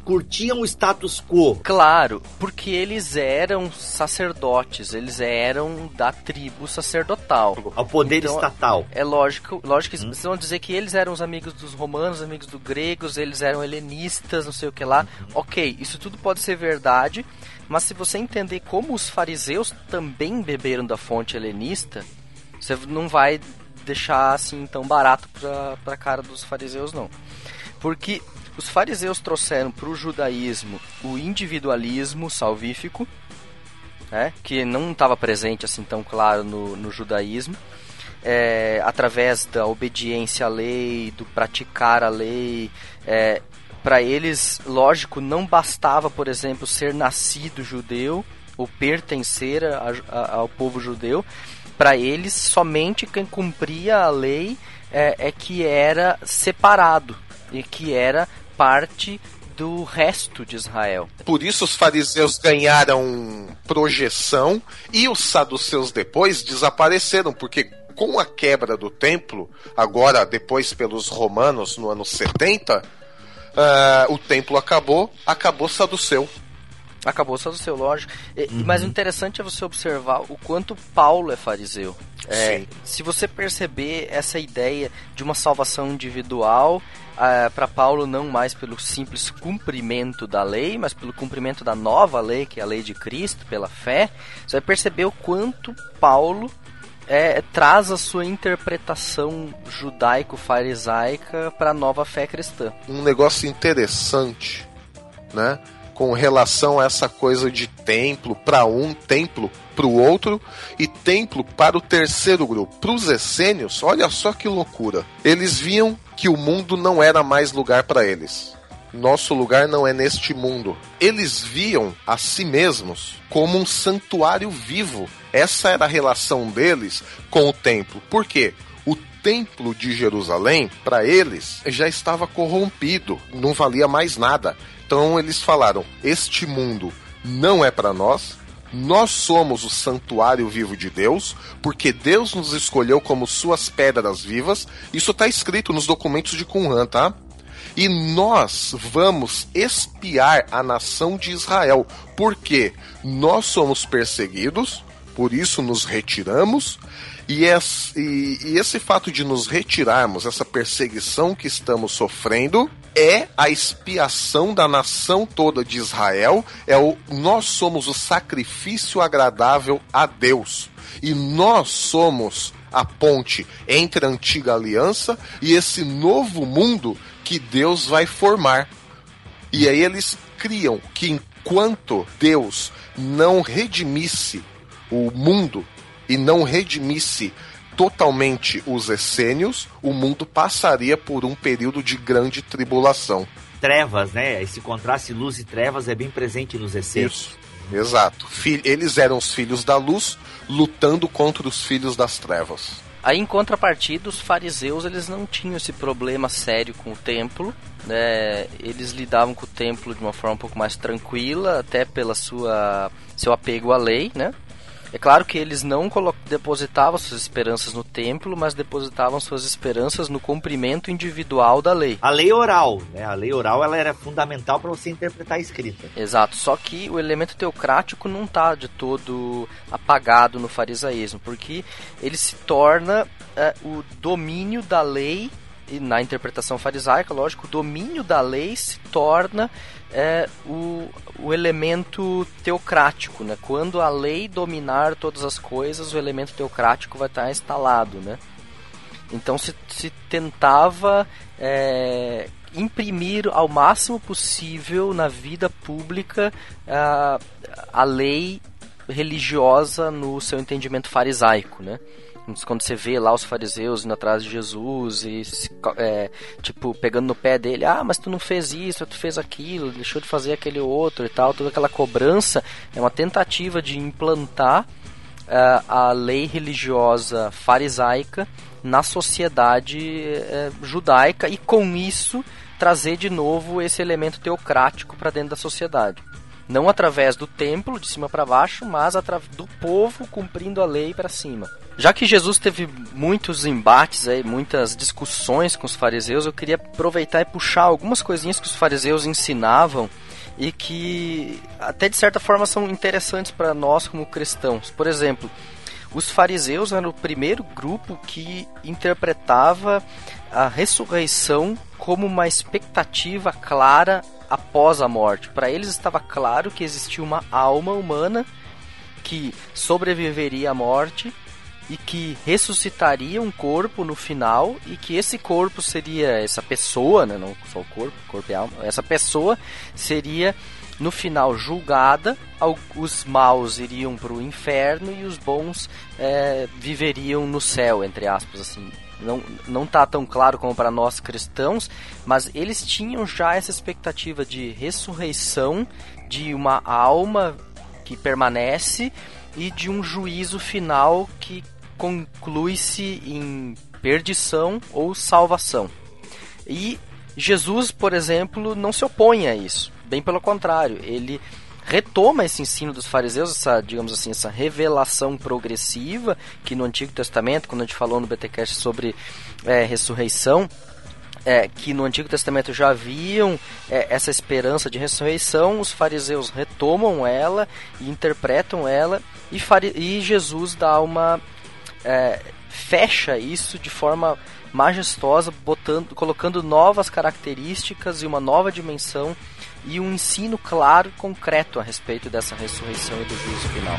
curtiam o status quo. Claro, porque eles eram sacerdotes, eles eram da tribo sacerdotal. Ao poder Então, estatal. É lógico, lógico que vocês vão dizer que eles eram os amigos dos romanos, amigos dos gregos, eles eram helenistas, não sei o que lá. Ok, isso tudo pode ser verdade, mas se você entender como os fariseus também beberam da fonte helenista, você não vai deixar assim tão barato pra, pra cara dos fariseus, não. Porque os fariseus trouxeram para o judaísmo o individualismo salvífico, né, que não estava presente assim tão claro no, no judaísmo, é, através da obediência à lei, do praticar a lei. É, para eles, lógico, não bastava, por exemplo, ser nascido judeu ou pertencer a- a- ao povo judeu. Para eles, somente quem cumpria a lei é, é que era separado e que era parte do resto de Israel. Por isso os fariseus ganharam projeção e os saduceus depois desapareceram, porque com a quebra do templo, agora depois pelos romanos no ano 70, ah, o templo acabou, acabou saduceu. Acabou só do seu lógico. E- Mas o interessante é você observar o quanto Paulo é fariseu. É, Sim. se você perceber essa ideia de uma salvação individual, para Paulo não mais pelo simples cumprimento da lei, mas pelo cumprimento da nova lei, que é a lei de Cristo, pela fé, você vai perceber o quanto Paulo é, traz a sua interpretação judaico-farisaica para a nova fé cristã. um negócio interessante, né? Com relação a essa coisa de templo para um, templo para o outro e templo para o terceiro grupo. Para os essênios, olha só que loucura. Eles viam que o mundo não era mais lugar para eles. Nosso lugar não é neste mundo. Eles viam a si mesmos como um santuário vivo. Essa era a relação deles com o templo. Por quê? O templo de Jerusalém, para eles, já estava corrompido, não valia mais nada. Então eles falaram: este mundo não é para nós. Nós somos o santuário vivo de Deus, porque Deus nos escolheu como suas pedras vivas. Isso está escrito nos documentos de Qumran, tá? E nós vamos espiar a nação de Israel, porque nós somos perseguidos, por isso nos retiramos, e esse, e- e esse fato de nos retirarmos, essa perseguição que estamos sofrendo, é a expiação da nação toda de Israel, é o nós somos o sacrifício agradável a Deus. E nós somos a ponte entre a antiga aliança e esse novo mundo que Deus vai formar. E aí eles criam que enquanto Deus não redimisse o mundo e não redimisse totalmente os essênios, o mundo passaria por um período de grande tribulação. Trevas, né? Esse contraste luz e trevas é bem presente nos essênios. Isso. Exato. Eles eram os filhos da luz lutando contra os filhos das trevas. Aí, em contrapartida, os fariseus eles não tinham esse problema sério com o templo. Né? Eles lidavam com o templo de uma forma um pouco mais tranquila, até pela sua seu apego à lei, né? É claro que eles não depositavam suas esperanças no templo, mas depositavam suas esperanças no cumprimento individual da lei. A lei oral, né? A lei oral ela era fundamental para você interpretar a escrita. Exato, só que o elemento teocrático não está de todo apagado no farisaísmo, porque ele se torna é, o domínio da lei, e na interpretação farisaica, lógico, o domínio da lei se torna é, o, o elemento teocrático, né? Quando a lei dominar todas as coisas, o elemento teocrático vai estar instalado, né? Então se, se tentava é, imprimir ao máximo possível na vida pública a, a lei religiosa no seu entendimento farisaico, né? Quando você vê lá os fariseus indo atrás de Jesus e é, tipo pegando no pé dele, ah, mas tu não fez isso, tu fez aquilo, deixou de fazer aquele outro e tal, toda aquela cobrança é uma tentativa de implantar eh, a lei religiosa farisaica na sociedade eh, judaica e com isso trazer de novo esse elemento teocrático para dentro da sociedade. Não através do templo de cima para baixo, mas do povo cumprindo a lei para cima. Já que Jesus teve muitos embates aí, muitas discussões com os fariseus, eu queria aproveitar e puxar algumas coisinhas que os fariseus ensinavam e que até de certa forma são interessantes para nós como cristãos. Por exemplo, os fariseus eram o primeiro grupo que interpretava a ressurreição como uma expectativa clara após a morte. Para eles estava claro que existia uma alma humana que sobreviveria à morte e que ressuscitaria um corpo no final e que esse corpo seria essa pessoa, né, não só o corpo, corpo e alma, essa pessoa seria no final julgada, os maus iriam para o inferno e os bons eh, viveriam no céu, entre aspas, assim. Não, não tá tão claro como para nós cristãos, mas eles tinham já essa expectativa de ressurreição de uma alma que permanece e de um juízo final que conclui-se em perdição ou salvação. E Jesus, por exemplo, não se opõe a isso. Bem pelo contrário, ele retoma esse ensino dos fariseus, essa, digamos assim, essa revelação progressiva que no Antigo Testamento, quando a gente falou no BTcast sobre é, ressurreição, é, que no Antigo Testamento já haviam é, essa esperança de ressurreição, os fariseus retomam ela e interpretam ela, e, e Jesus dá uma é, fecha isso de forma majestosa, botando, colocando novas características e uma nova dimensão e um ensino claro e concreto a respeito dessa ressurreição e do juízo final.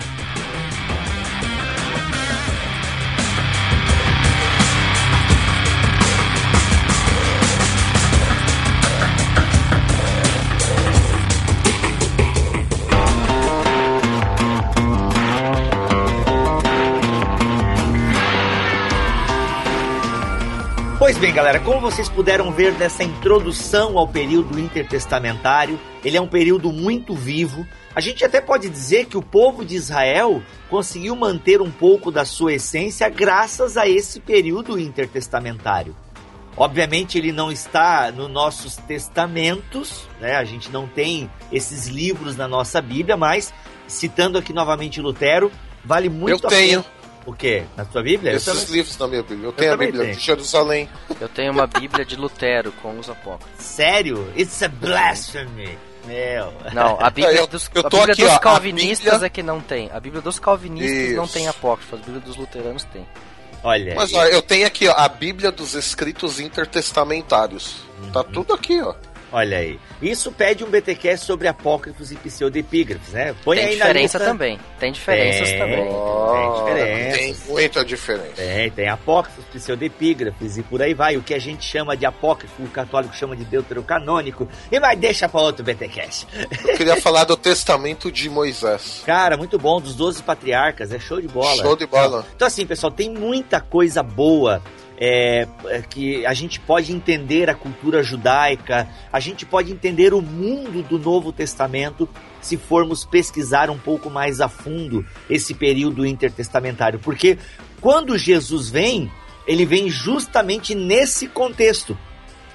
Pois bem, galera, como vocês puderam ver nessa introdução ao período intertestamentário, ele é um período muito vivo. A gente até pode dizer que o povo de Israel conseguiu manter um pouco da sua essência graças a esse período intertestamentário. Obviamente ele não está nos nossos testamentos, né? A gente não tem esses livros na nossa Bíblia, mas citando aqui novamente Lutero, vale muito Eu a tenho. pena. O quê? Na sua Bíblia? Eu Esses também. livros na minha Bíblia. Eu tenho a Bíblia tenho. de Jerusalém. Eu tenho uma Bíblia de Lutero com os apócrifos. Sério? It's a blasphemy. Meu. Não, a Bíblia Eu- dos, eu a tô Bíblia aqui, dos ó, calvinistas Bíblia- é que não tem. A Bíblia dos calvinistas não Isso. tem apócrifos, a Bíblia dos luteranos tem. Olha. Mas ó, eu tenho aqui ó, a Bíblia dos escritos intertestamentários. Tá tudo aqui, ó. Olha aí. Isso pede um BTcast sobre apócrifos e pseudepígrafos, né? Põe tem aí na diferença lista. também. Tem diferenças Tem. também. Tem diferença. Tem muita diferença. Tem, tem apócrifos, pseudepígrafos e por aí vai. O que a gente chama de apócrifo, o católico chama de deuterocanônico. E vai, deixa pra outro BTcast. Eu queria falar do Testamento de Moisés. Cara, muito bom, dos 12 patriarcas, é show de bola. Show de bola. Então, assim, pessoal, tem muita coisa boa é, é, que a gente pode entender a cultura judaica, a gente pode entender o mundo do Novo Testamento se formos pesquisar um pouco mais a fundo esse período intertestamentário. Porque quando Jesus vem, ele vem justamente nesse contexto,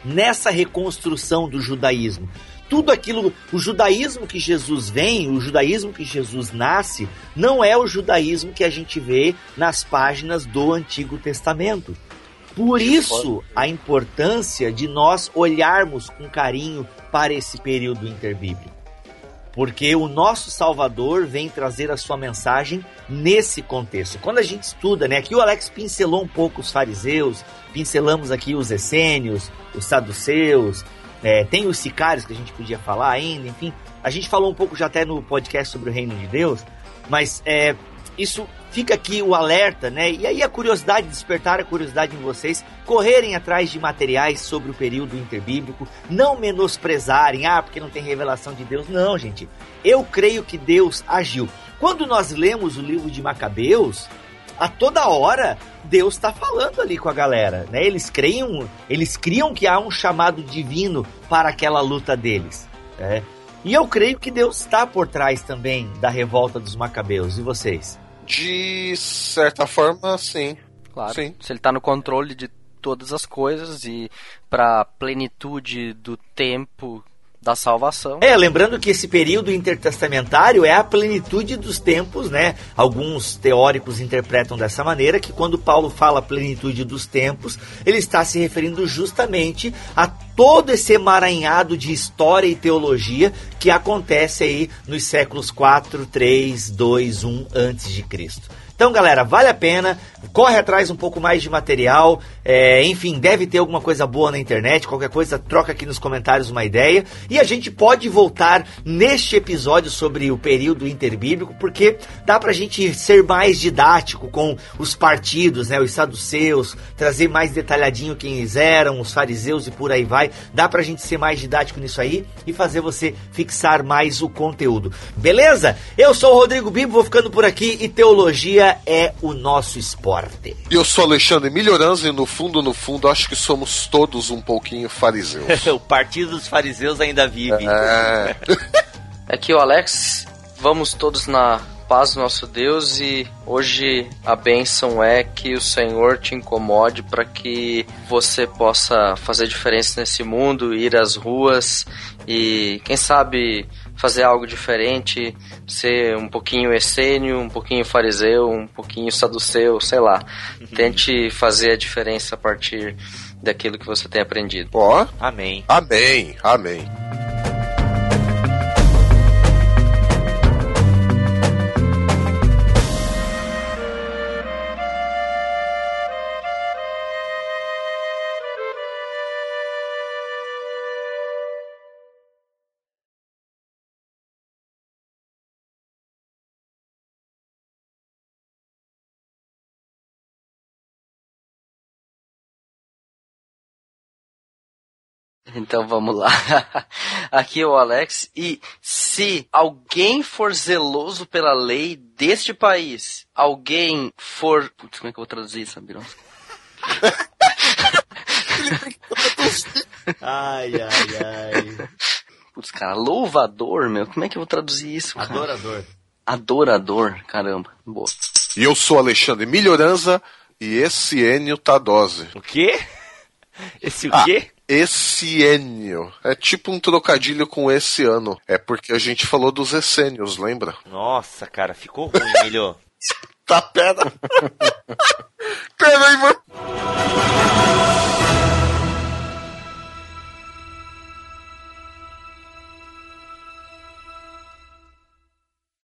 nessa reconstrução do judaísmo. Tudo aquilo, o judaísmo que Jesus vem, o judaísmo que Jesus nasce, não é o judaísmo que a gente vê nas páginas do Antigo Testamento. Por isso, a importância de nós olharmos com carinho para esse período interbíblico. Porque o nosso Salvador vem trazer a sua mensagem nesse contexto. Quando a gente estuda, né? Aqui o Alex pincelou um pouco os fariseus, pincelamos aqui os essênios, os saduceus, é, tem os sicários que a gente podia falar ainda, enfim. A gente falou um pouco já até no podcast sobre o reino de Deus, mas é, isso fica aqui o alerta, né? E aí a curiosidade, despertar a curiosidade em vocês, correrem atrás de materiais sobre o período interbíblico, não menosprezarem, ah, porque não tem revelação de Deus. Não, gente. Eu creio que Deus agiu. Quando nós lemos o livro de Macabeus, a toda hora Deus está falando ali com a galera, né? Eles criam, eles criam que há um chamado divino para aquela luta deles, né? E eu creio que Deus está por trás também da revolta dos Macabeus. E vocês? De certa forma, sim. Claro. Sim. Se ele está no controle de todas as coisas e para plenitude do tempo da salvação. É, lembrando que esse período intertestamentário é a plenitude dos tempos, né? Alguns teóricos interpretam dessa maneira que quando Paulo fala plenitude dos tempos, ele está se referindo justamente a todo esse emaranhado de história e teologia que acontece aí nos séculos 4, 3, 2, 1 antes de Cristo. Então, galera, vale a pena. Corre atrás um pouco mais de material. é, enfim, deve ter alguma coisa boa na internet. Qualquer coisa, troca aqui nos comentários uma ideia. E a gente pode voltar neste episódio sobre o período interbíblico, porque dá pra gente ser mais didático com os partidos, né? Os saduceus, trazer mais detalhadinho quem eles eram, os fariseus e por aí vai. Dá pra gente ser mais didático nisso aí e fazer você fixar mais o conteúdo. Beleza? Eu sou o Rodrigo Bibo, vou ficando por aqui e teologia é o nosso esporte. E eu sou Alexandre Melhorança e no fundo, no fundo, acho que somos todos um pouquinho fariseus. o partido dos fariseus ainda vive. É. Aqui o Alex, vamos todos na paz do nosso Deus e hoje a bênção é que o Senhor te incomode para que você possa fazer diferença nesse mundo, ir às ruas e quem sabe fazer algo diferente, ser um pouquinho essênio, um pouquinho fariseu, um pouquinho saduceu, sei lá. Tente fazer a diferença a partir daquilo que você tem aprendido. Ó, Amém. amém, amém. Então vamos lá. Aqui é o Alex. E se alguém for zeloso pela lei deste país, alguém for. Putz, como é que eu vou traduzir isso, Birão? Ai, ai, ai. Putz, cara, louvador, meu. Como é que eu vou traduzir isso, cara? Adorador. Adorador, caramba. Boa. E eu sou Alexandre Melhoranza e esse Enio tá dose. O quê? Esse o Ah. quê? esse. É tipo um trocadilho com esse ano. É porque a gente falou dos essênios, lembra? Nossa, cara, ficou ruim, melhor. tá pera. pera aí, mano.